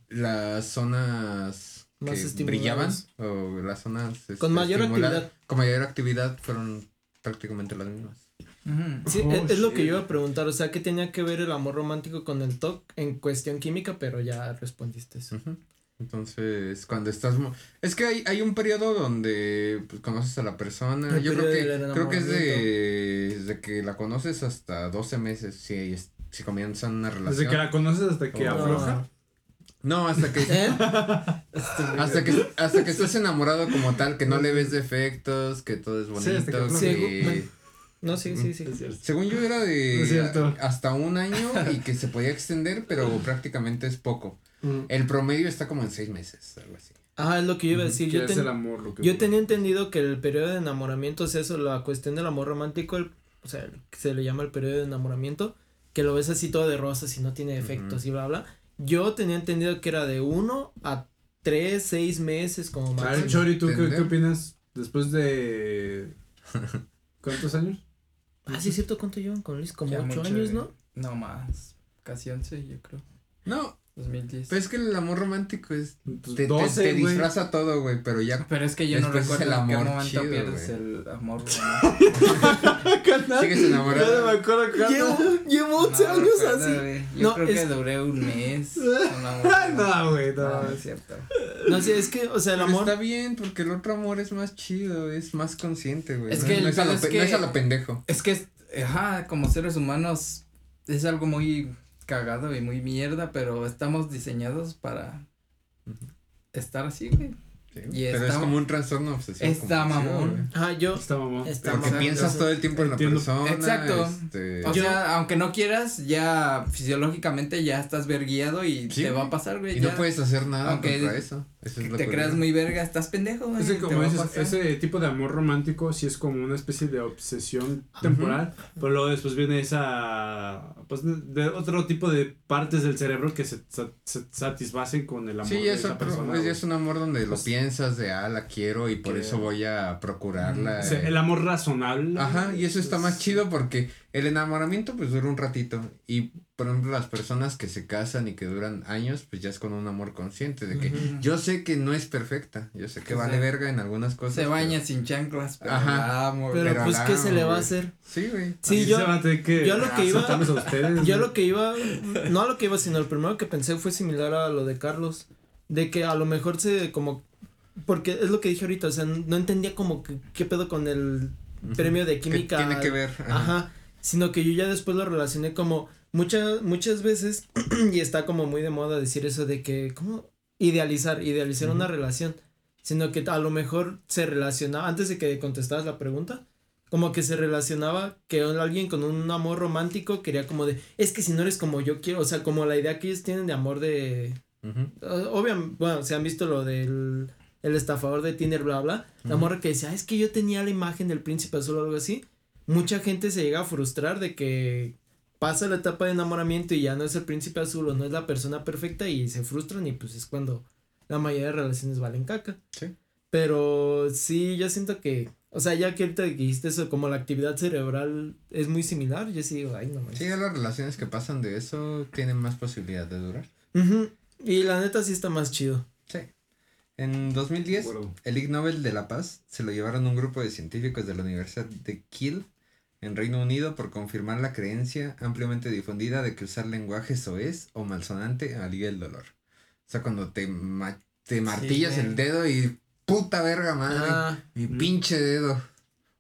las zonas Más que brillaban o las zonas este, Con mayor actividad. con mayor actividad fueron prácticamente las mismas. Ujú. Sí, Oh, es, es lo que yo iba a preguntar. O sea, ¿qué tenía que ver el amor romántico con el TOC en cuestión química? Pero ya respondiste eso. Ujú. Entonces, cuando estás... Es que hay, hay un periodo donde pues, conoces a la persona. El Yo creo que, creo que es de, desde que la conoces hasta 12 meses, si, si comienzan una relación. Desde que la conoces hasta que Oh. afloja. No, hasta que... ¿Eh? Hasta que, hasta que estás enamorado como tal, que no le ves defectos, que todo es bonito, Sí, que. No, sí, sí, sí. Según yo era de hasta un año y que se podía extender, pero prácticamente es poco. Mm. El promedio está como en seis meses, algo así. Ah, es lo que yo iba a decir. Yo, es ten- el amor lo que yo tenía entendido que el periodo de enamoramiento es eso, la cuestión del amor romántico, el- o sea, el- se le llama el periodo de enamoramiento, que lo ves así todo de rosas y no tiene defectos y bla, bla. Yo tenía entendido que era de uno a tres, seis meses como A ver, máximo. Chori, ¿tú qué, qué opinas después de. ¿Cuántos años? Ah, sí, es cierto, ¿cuánto llevan con Luis? Como Ya ocho mucho, años. ¿no? No más. Casi 11, yo creo. No, 2010. pues es que el amor romántico es... Pues Te, te- 12, te güey. disfraza todo, güey, pero ya Pero es que yo no recuerdo el en qué amor momento chido, pierdes el amor romántico. sigues Ya no me enamorado. acuerdo cuándo. Llevo, llevo 11 No años recuerdo, así. Yo No, creo es- que duré un mes. amor no, güey, no. No, no es cierto. No sé, es que, o sea, el Pero amor. está bien, porque el otro amor es más chido, es más consciente, güey. Es no, que el no es, a lo, es pe- no que- es a lo pendejo. Es que, es- ajá, como seres humanos es algo muy cagado y muy mierda, pero estamos diseñados para estar así, güey. Sí, Y pero está- es como un trastorno obsesivo. está mamón. Ajá, yo. Está mamón. Está Porque Exacto. piensas todo el tiempo en la Entiendo. persona. Exacto. este, O Yo- sea, aunque no quieras, ya fisiológicamente ya estás verguiado y Sí, te va a pasar, güey. y ya. no puedes hacer nada Aunque contra eso. Eso es Que lo te creas muy verga, estás pendejo, güey. Es te como dices, ese tipo de amor romántico sí es como una especie de obsesión temporal, pero luego después viene esa, pues, de- otro tipo de partes del cerebro que se, se satisfacen con el amor Sí, de es, esa otro- persona. es, güey. es un amor donde lo Pues- piensas de, ah, la quiero y por Que- eso voy a procurarla. O sea, eh. el amor razonable. Ajá, y eso está más es- chido porque el enamoramiento pues dura un ratito y por ejemplo las personas que se casan y que duran años pues ya es con un amor consciente de que yo sé que no es perfecta, yo sé que vale verga en algunas cosas. Se baña pero- sin chanclas, pero Ajá. la amo, Pero, pues, la ¿qué se le va a hacer? Sí, güey. Sí, yo- que yo lo que iba- a ustedes. Yo güey. lo que iba, no a lo que iba, sino el primero que pensé fue similar a lo de Carlos, de que a lo mejor se como, porque es lo que dije ahorita, o sea, no entendía como que, qué pedo con el premio de ¿Qué química. tiene que ver? Ajá. Sino que yo ya después lo relacioné como muchas, muchas veces, y está como muy de moda decir eso de que, ¿cómo? Idealizar, idealizar una relación, sino que a lo mejor se relacionaba, antes de que contestaras la pregunta, como que se relacionaba que alguien con un amor romántico quería como de, es que si no eres como yo quiero, o sea, como la idea que ellos tienen de amor de, obviamente, bueno, se han visto lo del el estafador de Tinder, bla, bla, la Ujú. morra que decía, "Ah, es que yo tenía la imagen del príncipe azul o algo así, mucha gente se llega a frustrar de que pasa la etapa de enamoramiento y ya no es el príncipe azul o no es la persona perfecta y se frustran y pues es cuando la mayoría de relaciones valen caca. Sí. Pero sí, yo siento que, o sea, ya que ahorita dijiste eso, como la actividad cerebral es muy similar, yo sí digo, ay, no manches. Sí, ya las relaciones que pasan de eso tienen más posibilidad de durar. Ujú, Y la neta sí está más chido. Sí. En 2010, De acuerdo. el Ig Nobel de la Paz se lo llevaron un grupo de científicos de la Universidad de Kiel en Reino Unido por confirmar la creencia ampliamente difundida de que usar lenguaje soez o malsonante alivia el dolor. O sea, cuando te, ma- te martillas el dedo y puta verga madre, Ah, mi Mm. pinche dedo.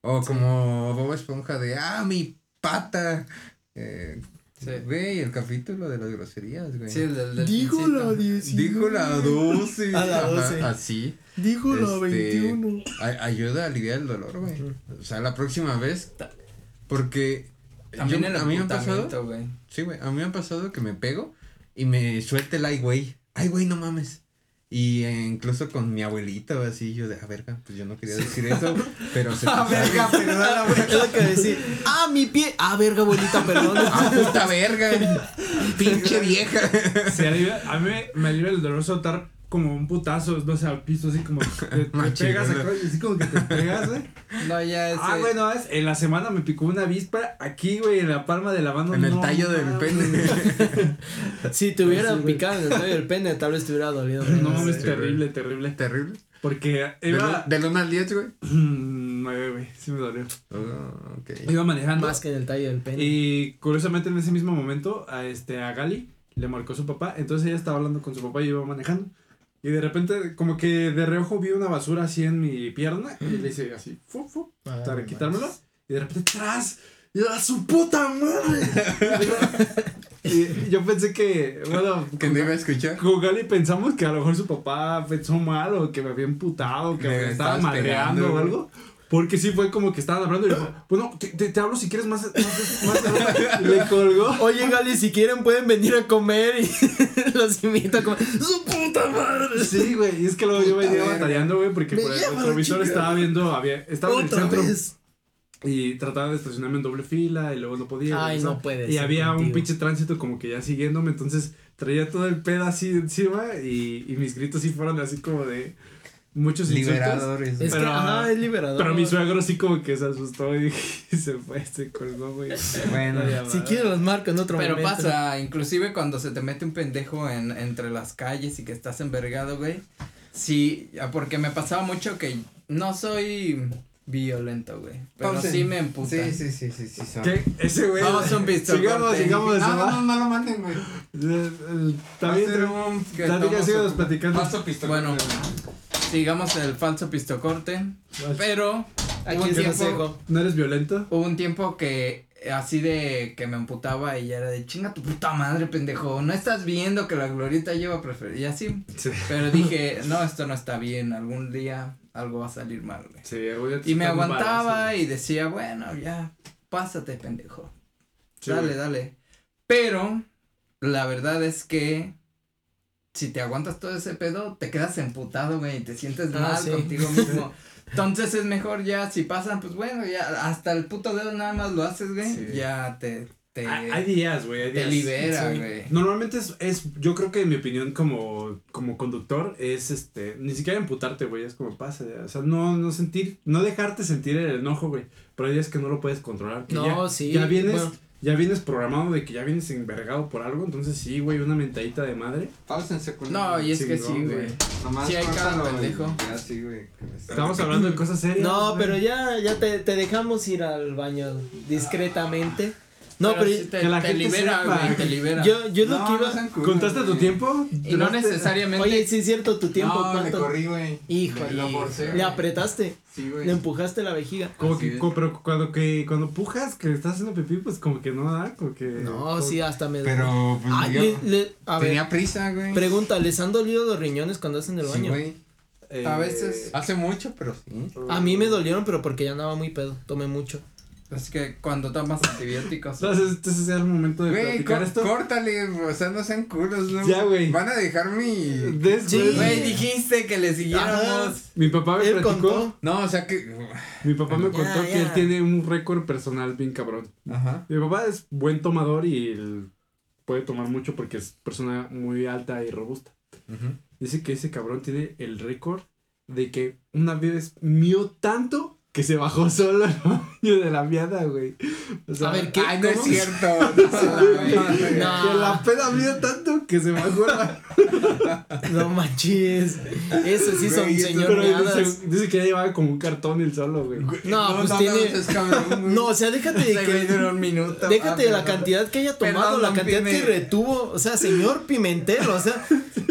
O como Bob Esponja de, ah, mi pata. Eh, Sí. Güey, el capítulo de las groserías, güey. Sí, el del, del dijo la pincito. 19. Dijo la 12. A la ajá, 12. Así. Dijo la Este, 21. Ay- ayuda a aliviar el dolor, güey. O sea, la próxima vez. Porque. También yo- el a mí me ha pasado. güey. Sí, güey. A mí me ha pasado que me pego y me suelte el ay, güey. Ay, güey, no mames. Y eh, incluso con mi abuelita o así, yo de, a verga, pues yo no quería decir eso, pero se Ah, verga, perdón, güey. Es lo que decir. Ah, mi pie. Ah, verga, abuelita, perdón. ¡Ah, puta verga! ¡Pinche vieja! Se alivia- a mí me, me alivia el dolor soltar como un putazo, no sé, al piso, así como te, te pegas ¿no? así como que te pegas, güey. No, ya ese. Ah, güey, no, es, en la semana me picó una avispa aquí, güey, en la palma de la mano. En el no tallo del mames. pene. Si te hubiera Sí, picado en el tallo del pene, tal vez te hubiera dolido. No mames, Sí, terrible, terrible. Terrible. Porque iba. del 1 al 10, güey. Nueve, güey, sí me dolió. Oh, ok. Iba manejando. Más que en el tallo del pene. Y curiosamente en ese mismo momento a este a Gali le marcó su papá, entonces ella estaba hablando con su papá y yo iba manejando. Y de repente como que de reojo vi una basura así en mi pierna y le hice así, fu, fu, Ah, para quitármelo y de repente tras y a su puta madre. y yo pensé que bueno, Que con, no iba a escuchar. con Gali pensamos que a lo mejor su papá pensó mal o que me había emputado, que Me me estaba madreando o algo. Porque sí fue como que estaban hablando y dijo, bueno, te, te, te hablo si quieres más, más, más, le colgó. Oye, Gali, si quieren pueden venir a comer y los invito a comer. ¡Su puta madre! Sí, güey, y es que luego yo venía batallando, güey, porque Me por el retrovisor estaba viendo, había, estaba en el centro vez. y trataba de estacionarme en doble fila y luego no podía. Ay, no puede Y había un pinche tránsito como que ya siguiéndome, entonces traía todo el pedo así encima y, y mis gritos sí fueron así como de muchos insultos. Liberadores. Es Pero- que, ajá, es liberador. Pero mi suegro sí como que se asustó y, y se fue, se colgó, güey. Bueno. Si quieren los marco en otro Pero momento. pasa, inclusive cuando se te mete un pendejo en, entre las calles y que estás envergado, güey. Sí, ya, porque me pasaba mucho que no soy violento, güey. Pero Pausen. sí me emputa. Sí, sí, sí, sí, sí. son. ¿Qué? Ese güey. Vamos a un pistol Sigamos, sigamos. No, no, no, no lo manden, güey. Está bien, Hacer pero- un- que ocupados. platicando. Falso pistol. Bueno, sigamos el falso pistocorte. Pero hubo un tiempo. ¿No eres violento? hubo un tiempo que así de que me emputaba y ya era de chinga tu puta madre, pendejo. No estás viendo que la glorita lleva preferir. Y así. Sí. Pero dije, no, esto no está bien. Algún día algo va a salir mal, güey. Sí, Y me aguantaba y decía, bueno, ya, pásate, pendejo. Sí, dale, güey. dale. Pero la verdad es que si te aguantas todo ese pedo, te quedas emputado, güey, y te sientes Ah, mal sí. contigo mismo. Entonces es mejor ya, si pasan, pues bueno, ya hasta el puto dedo nada más lo haces, güey. Sí. Ya te, te, Hay hay días, güey. hay te días. libera, sí. güey. Normalmente es, es, yo creo que en mi opinión como, como conductor es este, ni siquiera emputarte, güey, es como pasa, o sea, no, no sentir, no dejarte sentir el enojo, güey, pero hay días que no lo puedes controlar. que No, ya, sí, Ya vienes, bueno. Ya vienes programado de que ya vienes envergado por algo, entonces sí, güey, una mentadita de madre. Páusense con No, y es que sí, güey. sí hay cada pendejo. Ya, sí, güey. Estamos hablando de cosas serias. No, pero ya, ya te, te dejamos ir al baño discretamente. No, pero, sí te, que la te gente libera, sepa. güey, te libera. yo, yo lo que iba. ¿Contaste tu güey. tiempo? y no ¿Duraste- necesariamente. Oye, sí es cierto, tu tiempo, No, le ¿cuánto? corrí, güey. Lo forcé, Le güey. apretaste, Sí, güey. le empujaste la vejiga. Como Así que, como- pero cuando que cuando pujas que estás haciendo pipí, pues como que no da, como que No, como- sí, hasta me. Pero, pues, Ay, yo le- le- a tenía ver, prisa, güey. pregunta, ¿les han dolido los riñones cuando hacen el Sí, baño? güey. eh, A veces. Hace mucho, pero sí. a mí me dolieron, pero porque ya andaba muy pedo, tomé mucho. Es que cuando tomas antibióticos. Entonces, entonces es el momento de Güey, platicar esto. córtale, o sea, no sean culos, ¿no? Ya, güey. Van a dejar mi. Sí. güey, dijiste que le siguiéramos. Mi papá me platicó, contó. No, o sea que. mi papá me Ya, contó que él tiene un récord personal bien cabrón. Ajá. Mi papá es buen tomador y él puede tomar mucho porque es persona muy alta y robusta. Ujú. Dice que ese cabrón tiene el récord de que una vez mió tanto que se bajó solo baño de la miada, güey. O sea, A ver, ¿qué? Ay, no es cierto. No. Que la peda mió tanto que se al baño. No manches. Eso sí son Güey, eso- señor Pero meadas. dice, dice que ya llevaba como un cartón el solo, güey. No, pues tiene- es cabrón, güey. No, o sea, déjate de que. un minuto. Déjate Ah, de la perdón. cantidad que haya tomado, Perdón, la cantidad Pime. que retuvo. O sea, señor Pimentel, o sea,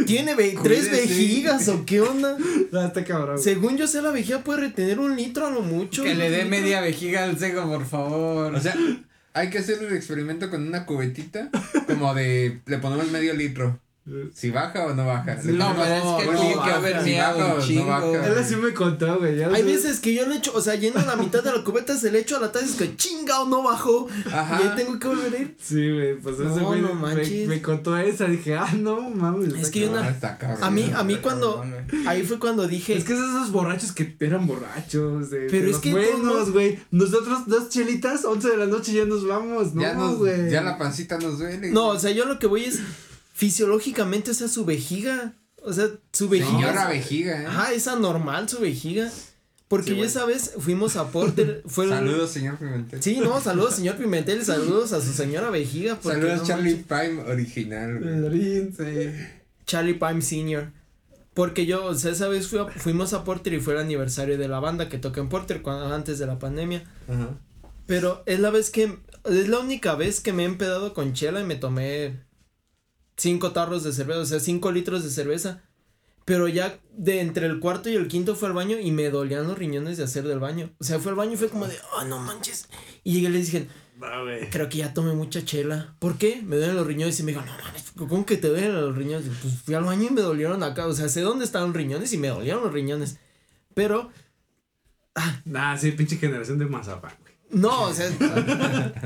tiene ve- tres vejigas o qué onda. No, está cabrón. Según yo sé, la vejiga puede retener un litro a lo mucho. Que le dé media vejiga al seco, por favor. O sea, hay que hacer el experimento con una cubetita. Como de. Le ponemos medio litro. Si baja o no baja. Sí, no, pero es que no, tuvo que haber baja, un no chingo. baja. Él así me contó, güey. ya Hay veces que yo le echo, o sea, lleno la mitad de la cubeta, se le echo a la taza y es que chingao no bajó. Ajá. Y ahí tengo que volver a ir. Sí, güey, pues ese No, güey no me, manches. me contó esa. Dije, ah, no mames. Es que yo una- está cabrón. A mí, a mí cuando. Ahí fue cuando dije. Es que es esos borrachos que eran borrachos. De, Pero de es que buenos, güey. Nosotros dos chelitas, 11 de la noche ya nos vamos. ya, No, nos, güey. ya la pancita nos duele. No, o sea, yo lo que voy es. Fisiológicamente, o sea, su vejiga. O sea, su vejiga. Señora vejiga, ¿eh? Ajá, es anormal su vejiga. Porque Sí, esa vez fuimos a Porter. Fue el- Saludos, señor Pimentel. Sí, no, saludos, señor Pimentel. Saludos a su señora vejiga. Saludos, no Charlie Prime original, güey. Pedrín. Charlie Prime Senior. Porque yo, o sea, esa vez fui a- fuimos a Porter y fue el aniversario de la banda que toca en Porter cuando, antes de la pandemia. Ajá. Pero es la vez que, es la única vez que me he empedado con chela y me tomé cinco tarros de cerveza, o sea, cinco litros de cerveza. Pero ya de entre el cuarto y el quinto fue al baño y me dolían los riñones de hacer del baño. O sea, fue al baño y fue como de, oh, no manches. Y llegué y les dije, creo que ya tomé mucha chela. ¿Por qué? Me duelen los riñones. Y me dijo, no mames, ¿cómo que te duelen los riñones? Y, Pues fui al baño y me dolieron acá. O sea, sé dónde estaban los riñones y me dolieron los riñones. Pero, Nah, sí, pinche generación de mazapán. No, o sea,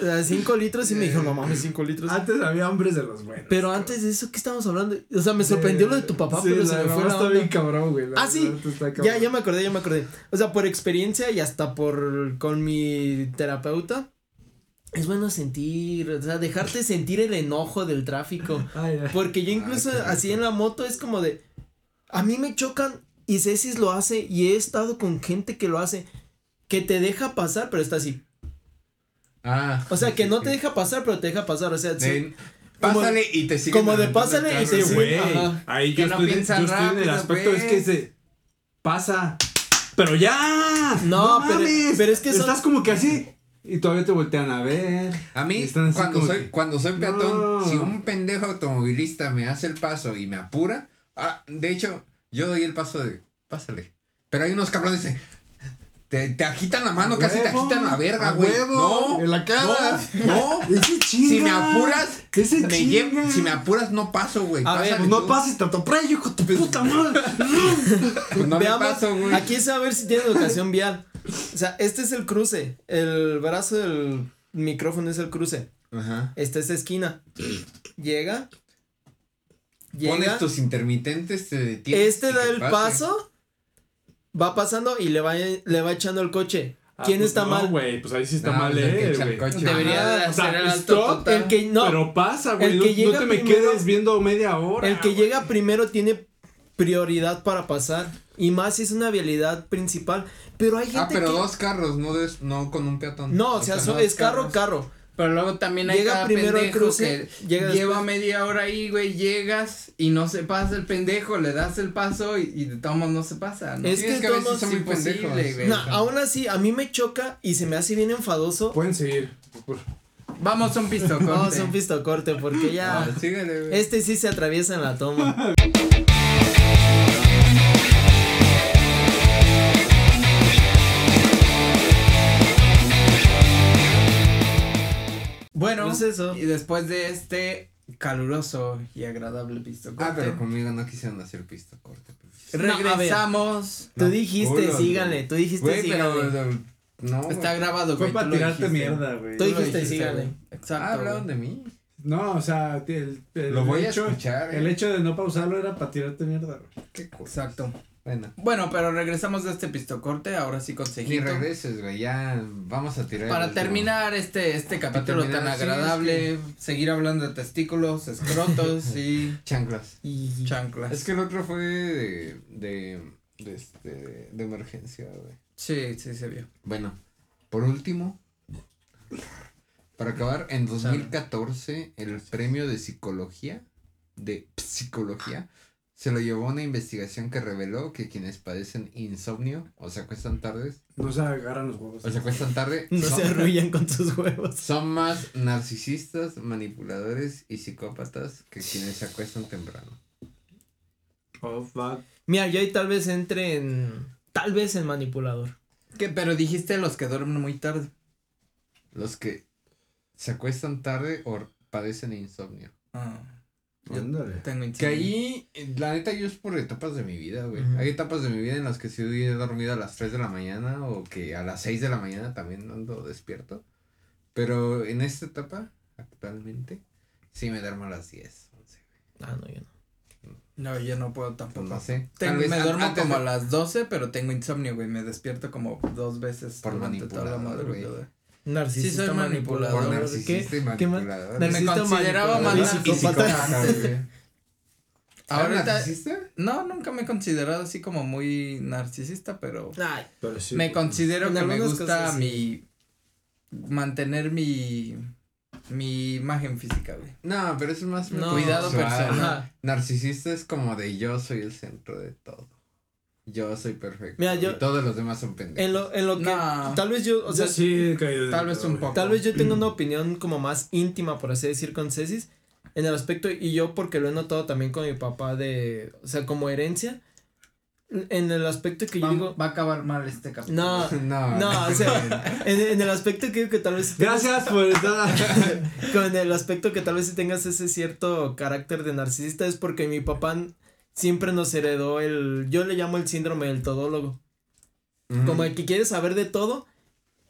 o sea, cinco litros y me dijo, no mames, cinco litros. Antes había hombres de los buenos. Pero antes de eso, ¿qué estamos hablando? O sea, me sorprendió lo de tu papá, Sí, pero se me fue la está onda. bien cabrón, güey. la Ah, sí. neta está cabrón. Ya, ya me acordé, ya me acordé. O sea, por experiencia y hasta por con mi terapeuta, es bueno sentir, o sea, dejarte sentir el enojo del tráfico. Ay, ay. Porque yo incluso así en la moto es como de, a mí me chocan y Cecis lo hace y he estado con gente que lo hace, que te deja pasar, pero está así. Ah. O sea, sí, que sí, no sí. te deja pasar, pero te deja pasar, o sea. De- Pásale y te sigue. como de pásale y te- güey. Ahí Que yo, no estoy, yo estoy en el aspecto, es que se pasa. Pero ya. No, pero- mames. pero es que son- Estás como que así. Y todavía te voltean a ver. A mí, cuando como soy, que- cuando soy peatón, No. si un pendejo automovilista me hace el paso y me apura, ah, de hecho, yo doy el paso de, pásale. Pero hay unos cabrones que te, te agitan la mano, casi te agitan la verga, güey. No, en la cara. No, no. Ese chinga. Si me apuras, Ese me si me apuras, no paso, güey. A ver, Pásale Pues no tú. pases tanto preyo, de tu puta madre. Pues no me Veamos, paso, güey. aquí es a ver si tiene educación vial. O sea, este es el cruce, el brazo del micrófono es el cruce. Ajá. Esta es esquina. Llega. Llega. Pones tus intermitentes, te detienes. Este da el pase. paso. Va pasando y le va, le va echando el coche. Ah, ¿Quién pues está no, mal? güey, pues ahí sí está No, mal el que él, el güey. coche. Debería Ah, sea, hacer el alto. El que no, Pero pasa, güey. No, no llega te me primero- quedes viendo media hora. el que güey. llega primero tiene prioridad para pasar y más si es una vialidad principal, pero hay gente Ah, pero que dos carros, no, des- no con un peatón. no, o sea, dos es carro carros. carro. Pero luego también hay Llega cada primero al pendejo cruce, que llega lleva después. media hora ahí, güey, llegas y no se pasa el pendejo, le das el paso y, y de todos no se pasa, ¿no? Es que es que a veces todos son muy imposible, pendejos. güey. No, aún así a mí me choca y se me hace bien enfadoso. Pueden seguir. Vamos a un pisto Vamos a un pisto corte porque ya Ah, síguele, güey. este sí se atraviesa en la toma. Bueno, Pues eso. y después de este caluroso y agradable pisto corte, Ah, pero conmigo no quisieron hacer pista corte. no, regresamos. Tú dijiste, culos, síganle, tú dijiste, Güey, pero. No. Está güey. grabado, Fue güey. para tú lo tirarte dijiste. mierda, güey. Tú lo dijiste, síganle. güey. Exacto. Ah, hablaron de mí. No, o sea, el, el Lo voy a hecho, escuchar, eh. El hecho de no pausarlo era para tirarte mierda, güey. Qué cosa. Exacto. Bueno. Bueno, pero regresamos de este pisto corte, ahora sí con Ni Cejito. regreses, güey. Ya vamos a tirar. Para último. terminar este, este capítulo terminar, tan sí, agradable, seguir hablando de testículos, escrotos y Chanclas. Y chanclas. Es que el otro fue de. de. de, este, de emergencia, güey. Sí, sí se vio. Bueno, por último, para acabar, en 2014 el premio de psicología, de psicología, se lo llevó una investigación que reveló que quienes padecen insomnio o se acuestan tardes, No se agarran los huevos. o se acuestan tarde, no son, se arrullan con sus huevos. son más narcisistas, manipuladores y psicópatas que quienes se acuestan temprano. Oh, fuck. Mira, yo ahí tal vez entre en tal vez en manipulador. ¿Qué? Pero dijiste los que duermen muy tarde. Los que se acuestan tarde o padecen insomnio. Ah, Ándale. tengo Que ahí, eh, la neta, yo es por etapas de mi vida, güey. Hay etapas de mi vida en las que sí he dormido a las 3 de la mañana o que a las 6 de la mañana también ando despierto. Pero en esta etapa, actualmente, sí me duermo a las 10, 11. Ah, no, yo no. No, yo no puedo Pues tampoco. no sé. Tengo- me duermo antes como de- a las 12, pero tengo insomnio, güey. Me despierto como dos veces Por durante toda la güey. madrugada. Narcisista Sí, soy manipulador. Por ¿Qué? narcisista manipulador. Me Narcisista, consideraba manipulador más güey. Ahorita, ¿Eres narcisista? no, nunca me he considerado así como muy narcisista, pero Ay, Pero sí. me considero que me gusta mi mantener mi mi imagen física, güey. No, pero eso es más No. Cuidado personal. Narcisista es como de yo soy el centro de todo. Yo soy perfecto. Mira, yo- y todos los demás son pendejos. en lo en lo que No. tal vez yo, o sea, Yo sí he caído tal vez un poco. Tal vez yo tenga una opinión como más íntima, por así decir, con Cecis, en el aspecto, y yo porque lo he notado también con mi papá de, o sea, como herencia, en el aspecto que yo Va, digo, va a acabar mal este capítulo. no, No, no, o sea, en, en el aspecto que digo que tal vez, Gracias por estar. con el aspecto que tal vez si tengas ese cierto carácter de narcisista es porque mi papá siempre nos heredó el, yo le llamo el síndrome del todólogo. Como el que quieres saber de todo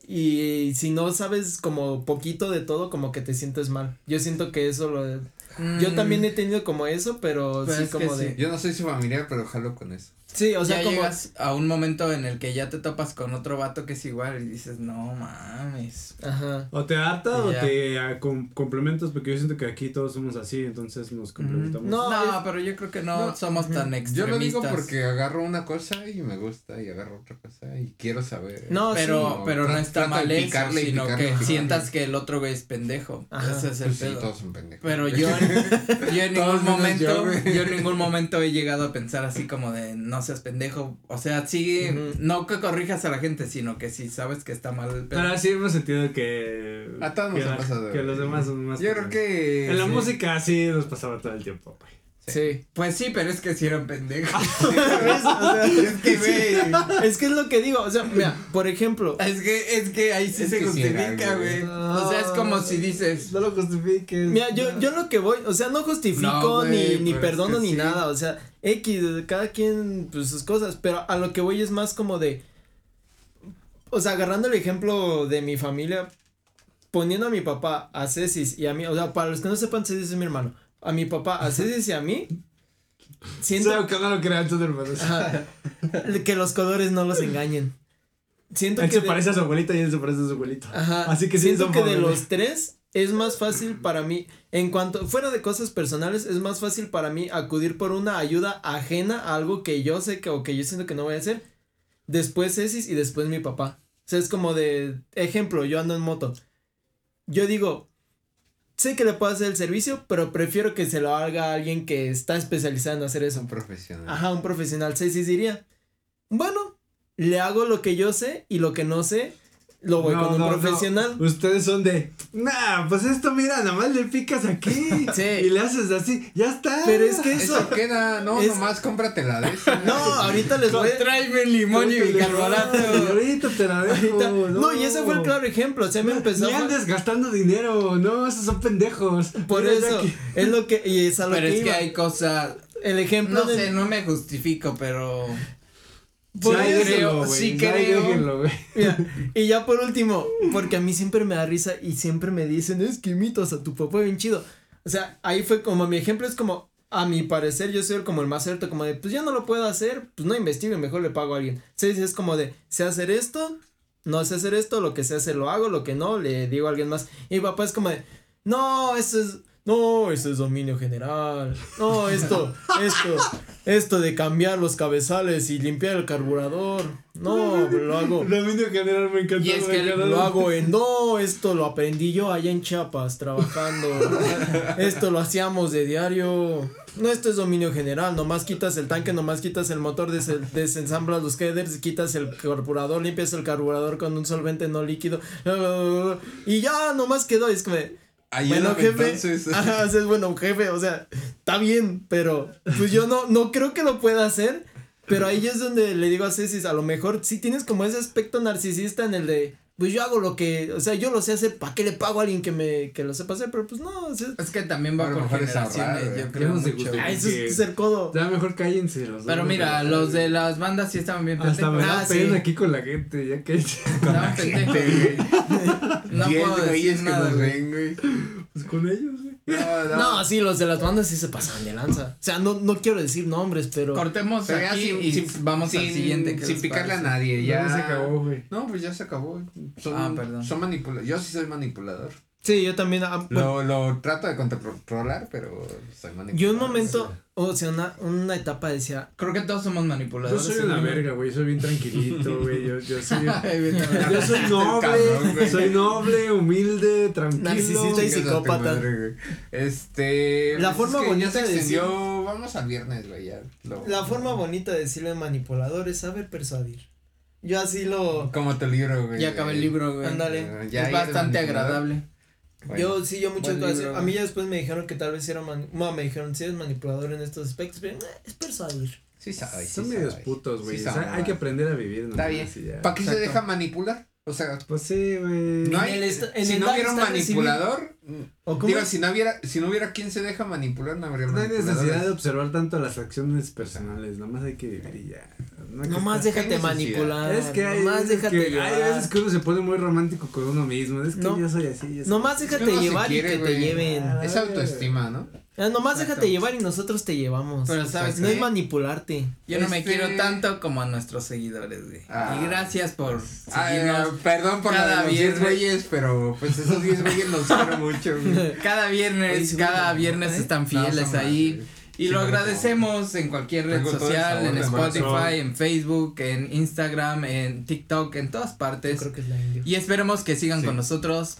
y si no sabes como poquito de todo, como que te sientes mal. Yo siento que eso lo... Mm, Yo también he tenido como eso, pero Pero sí es como sí. de... Yo no soy su familiar, pero jalo con eso. Sí, o sea, ya como... llegas a un momento en el que ya te topas con otro vato que es igual y dices, no mames. Ajá. O te harta o te ah, com- complementas, porque yo siento que aquí todos somos así, entonces nos complementamos. No, No, es- pero yo creo que no, no, somos tan Yo extremistas. lo digo porque agarro una cosa y me gusta y agarro otra cosa y quiero saber. No, Pero, sí. pero no está mal eso, picarle sino picarle que picarle. sientas que el otro güey es pendejo. Ajá. Ese es el Pues sí, pedo. todos son pendejos. Pero yo, yo en ningún momento, yo, yo, en ningún momento he llegado a pensar así como de no seas pendejo. O sea, sí, Ujú. no que corrijas a la gente, sino que si sabes que está mal el pedo. Pero sí hemos sentido que. A todos nos ha la- pasado, Que los demás son más. Yo creo que. En la sí. música sí nos pasaba todo el tiempo, güey. Sí. Pues sí, pero es que si eran pendejos. ¿Ves? O sea, Es que, güey. es que es lo que digo, o sea, mira, por ejemplo, es que, es que ahí sí Es se sí justifica, güey. O sea, es como si dices. No lo justifiques. Mira, yo, yo lo que voy, o sea, no justifico No, ni, ni es perdono que ni sí. nada, o sea, X, cada quien, pues sus cosas, pero a lo que voy es más como de, o sea, agarrando el ejemplo de mi familia, poniendo a mi papá, a Cecis y a mí, o sea, para los que no sepan, Cecis es mi hermano, a mi papá, a Cecis y a mí, siento que no lo crean tus hermanos. Ajá. que los colores no los engañen. siento Él que se de- parece a su abuelita y él se parece a su abuelito. Ajá. Así que sí, siento que de los tres es más fácil para mí, en cuanto, fuera de cosas personales, es más fácil para mí acudir por una ayuda ajena a algo que yo sé que o que yo siento que no voy a hacer. Después Cecis y después mi papá. O sea, es como de, ejemplo, yo ando en moto. Yo digo, sé que le puedo hacer el servicio, pero prefiero que se lo haga a alguien que está especializado en hacer Es eso. un profesional. Ajá, un profesional. Cecis diría, bueno, le hago lo que yo sé y lo que no sé, lo voy No, con un no, no. profesional. Ustedes son de, nah, pues esto mira, nada más le picas aquí Sí. y le haces así, ya está. Pero es que eso. Eso queda, no, es- nomás cómpratela de esa. No, ahorita les voy a. Tráeme limón y bicarbonato. Ahorita te la dejo. ahorita- No, y ese fue el claro ejemplo. O sea, me empezó. Ni andes gastando dinero, no, esos son pendejos. Por Mira, eso. Es lo que. Y es a lo Pero que es que iba. hay cosas, El ejemplo no de. sé, no me justifico, pero Por Ay, eso, déjenlo, sí creo. déjenlo, güey. Mira, y ya por último, porque a mí siempre me da risa y siempre me dicen, es que imitas a tu papá bien chido. O sea, ahí fue como mi ejemplo, es como, a mi parecer, yo soy como el más cierto, como de, pues ya no lo puedo hacer, pues no investigo mejor le pago a alguien. Sí, es como de, sé hacer esto, no sé hacer esto, lo que sé hacer lo hago, lo que no, le digo a alguien más. Y mi papá es como de, no, eso es, no, eso es dominio general. No, esto, esto, esto de cambiar los cabezales y limpiar el carburador. No, lo hago. Dominio general me encantó. Y es me que. Lo hago en no, esto lo aprendí yo allá en Chiapas trabajando. esto lo hacíamos de diario. No, esto es dominio general. Nomás quitas el tanque, nomás quitas el motor, des- desensamblas los headers, quitas el carburador, limpias el carburador con un solvente no líquido. Y ya, nomás quedó. Es como, de, Bueno, jefe. entonces. Ajá, es bueno, jefe. O sea, está bien, pero pues yo no, no creo que lo pueda hacer. Pero ahí es donde le digo a Ceci, a lo mejor sí tienes como ese aspecto narcisista en el de, pues yo hago lo que, o sea, yo lo sé hacer, ¿para qué le pago a alguien que me, que lo sepa hacer? Pero pues no, o sea, es que también va por generaciones, ahorrar, yo güey. creo no mucho. ah, eso que- es ser codo. Ya mejor cállense los Pero mira, güey. los de las bandas sí estaban bien Hasta me Ah, sí. aquí con la gente, ya que. Estaban pendejos. No Diez puedo güeyes decir nada, güey. Pues con ellos, güey. No, no. No, sí, los de las bandas sí se pasan de lanza. O sea, no, no quiero decir nombres, pero. Cortemos Pero ya aquí sin- y sin- vamos sin, al siguiente. ¿qué Sin picarle a nadie, ya. Ya se acabó, güey. No, pues ya se acabó. Son, Ah, perdón. Son manipuladores. Yo sí soy manipulador. Sí, yo también. ah, Lo, lo trato de controlar, pero soy manipulador. yo un momento, o sea, una, una etapa decía, Creo que todos somos Yo manipuladores. soy una verga, güey. Soy bien tranquilito, güey. Yo, yo soy. Yo soy noble, güey. soy noble, humilde, tranquilo. Narcisista y psicópata. Este. La pues forma es que bonita ya se de extendió. Vamos al viernes, güey. Ya. lo- La forma bonita de decirle manipulador es saber persuadir. Yo así lo. Como tu libro, güey. Ya acabé el libro, güey. Ándale. Ya es bastante agradable. Bueno, Yo sí, yo muchas libro, A mí ya después me dijeron que tal vez era man, no, me dijeron si eres manipulador en estos aspectos, pero eh, es persuadir. Sí sabes. Son sí medios sabes. putos, güey. Sí O sea, hay que aprender a vivir. Está bien. ¿Para qué se Exacto. deja manipular? O sea, Pues sí, güey. no En hay. en si el no hubiera un manipulador. ¿O cómo Digo, es? si no hubiera, si no hubiera quien se deja manipular, no habría No hay necesidad de observar tanto las acciones personales, nomás hay que vivir y ya. No Nomás déjate manipular. Es que hay nomás veces déjate que, llevar. hay veces que uno se pone muy romántico con uno mismo. Es que No. yo soy así. yo soy Nomás así. déjate llevar quiere, y que güey. te lleven. Ah, Es autoestima, ¿no? Ah, nomás Exacto. déjate llevar y nosotros te llevamos. Pero ¿sabes no qué? es manipularte. Yo no me Este- quiero tanto como a nuestros seguidores, güey. Ah. Y gracias por Ay, seguirnos. perdón por cada la de los 10 viernes. güeyes, pero pues esos 10 güeyes los quiero mucho. güey. Cada viernes, cada viernes ¿Eh? están fieles ahí. Y Sí, lo agradecemos en cualquier red Tengo social, en Spotify, en Facebook, en Instagram, en TikTok, en todas Yo partes. creo que es la indio. Y esperemos que sigan Sí. con nosotros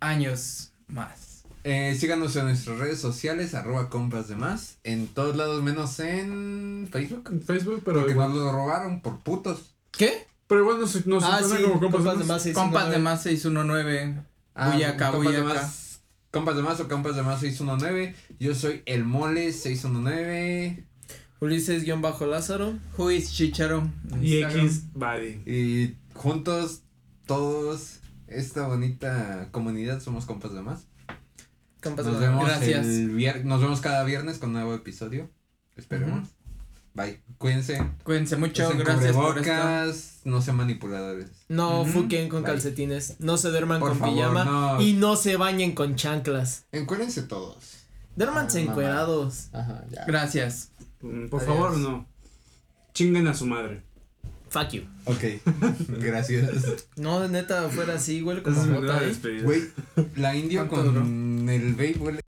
años más. Eh, síganos en nuestras redes sociales, arroba compas de más. En todos lados menos en Facebook. En Facebook, pero Porque igual. nos lo robaron por putos. ¿Qué? Pero igual nos, nos Ah, sí, como compas, compas de más. Compas no, de más 619. Ah, Buyaca, buyaca. Compas de más o compas de más 619. Yo soy el mole 619. Ulises-Lázaro. Is Chicharo? Y. X, Buddy. Y juntos, todos, esta bonita comunidad somos compas de más. Compas Nos de más. vemos, Gracias. el vier- nos vemos cada viernes con un nuevo episodio. Esperemos. Bye. Cuídense. Cuídense mucho, Usen gracias por esto. no sean manipuladores. No Ujú. fuquen con Bye. calcetines. No se duerman Por con favor, pijama. no. Y no se bañen con chanclas. Encuérdense todos. Duérmanse Ah, encuerados. Ajá, ya. Gracias. Mm, Por Adiós. favor, no. Chinguen a su madre. Fuck you. Ok, gracias. No, neta, fuera así, huele como ¿eh? Güey, la indio ¿Cuánto con el vape huele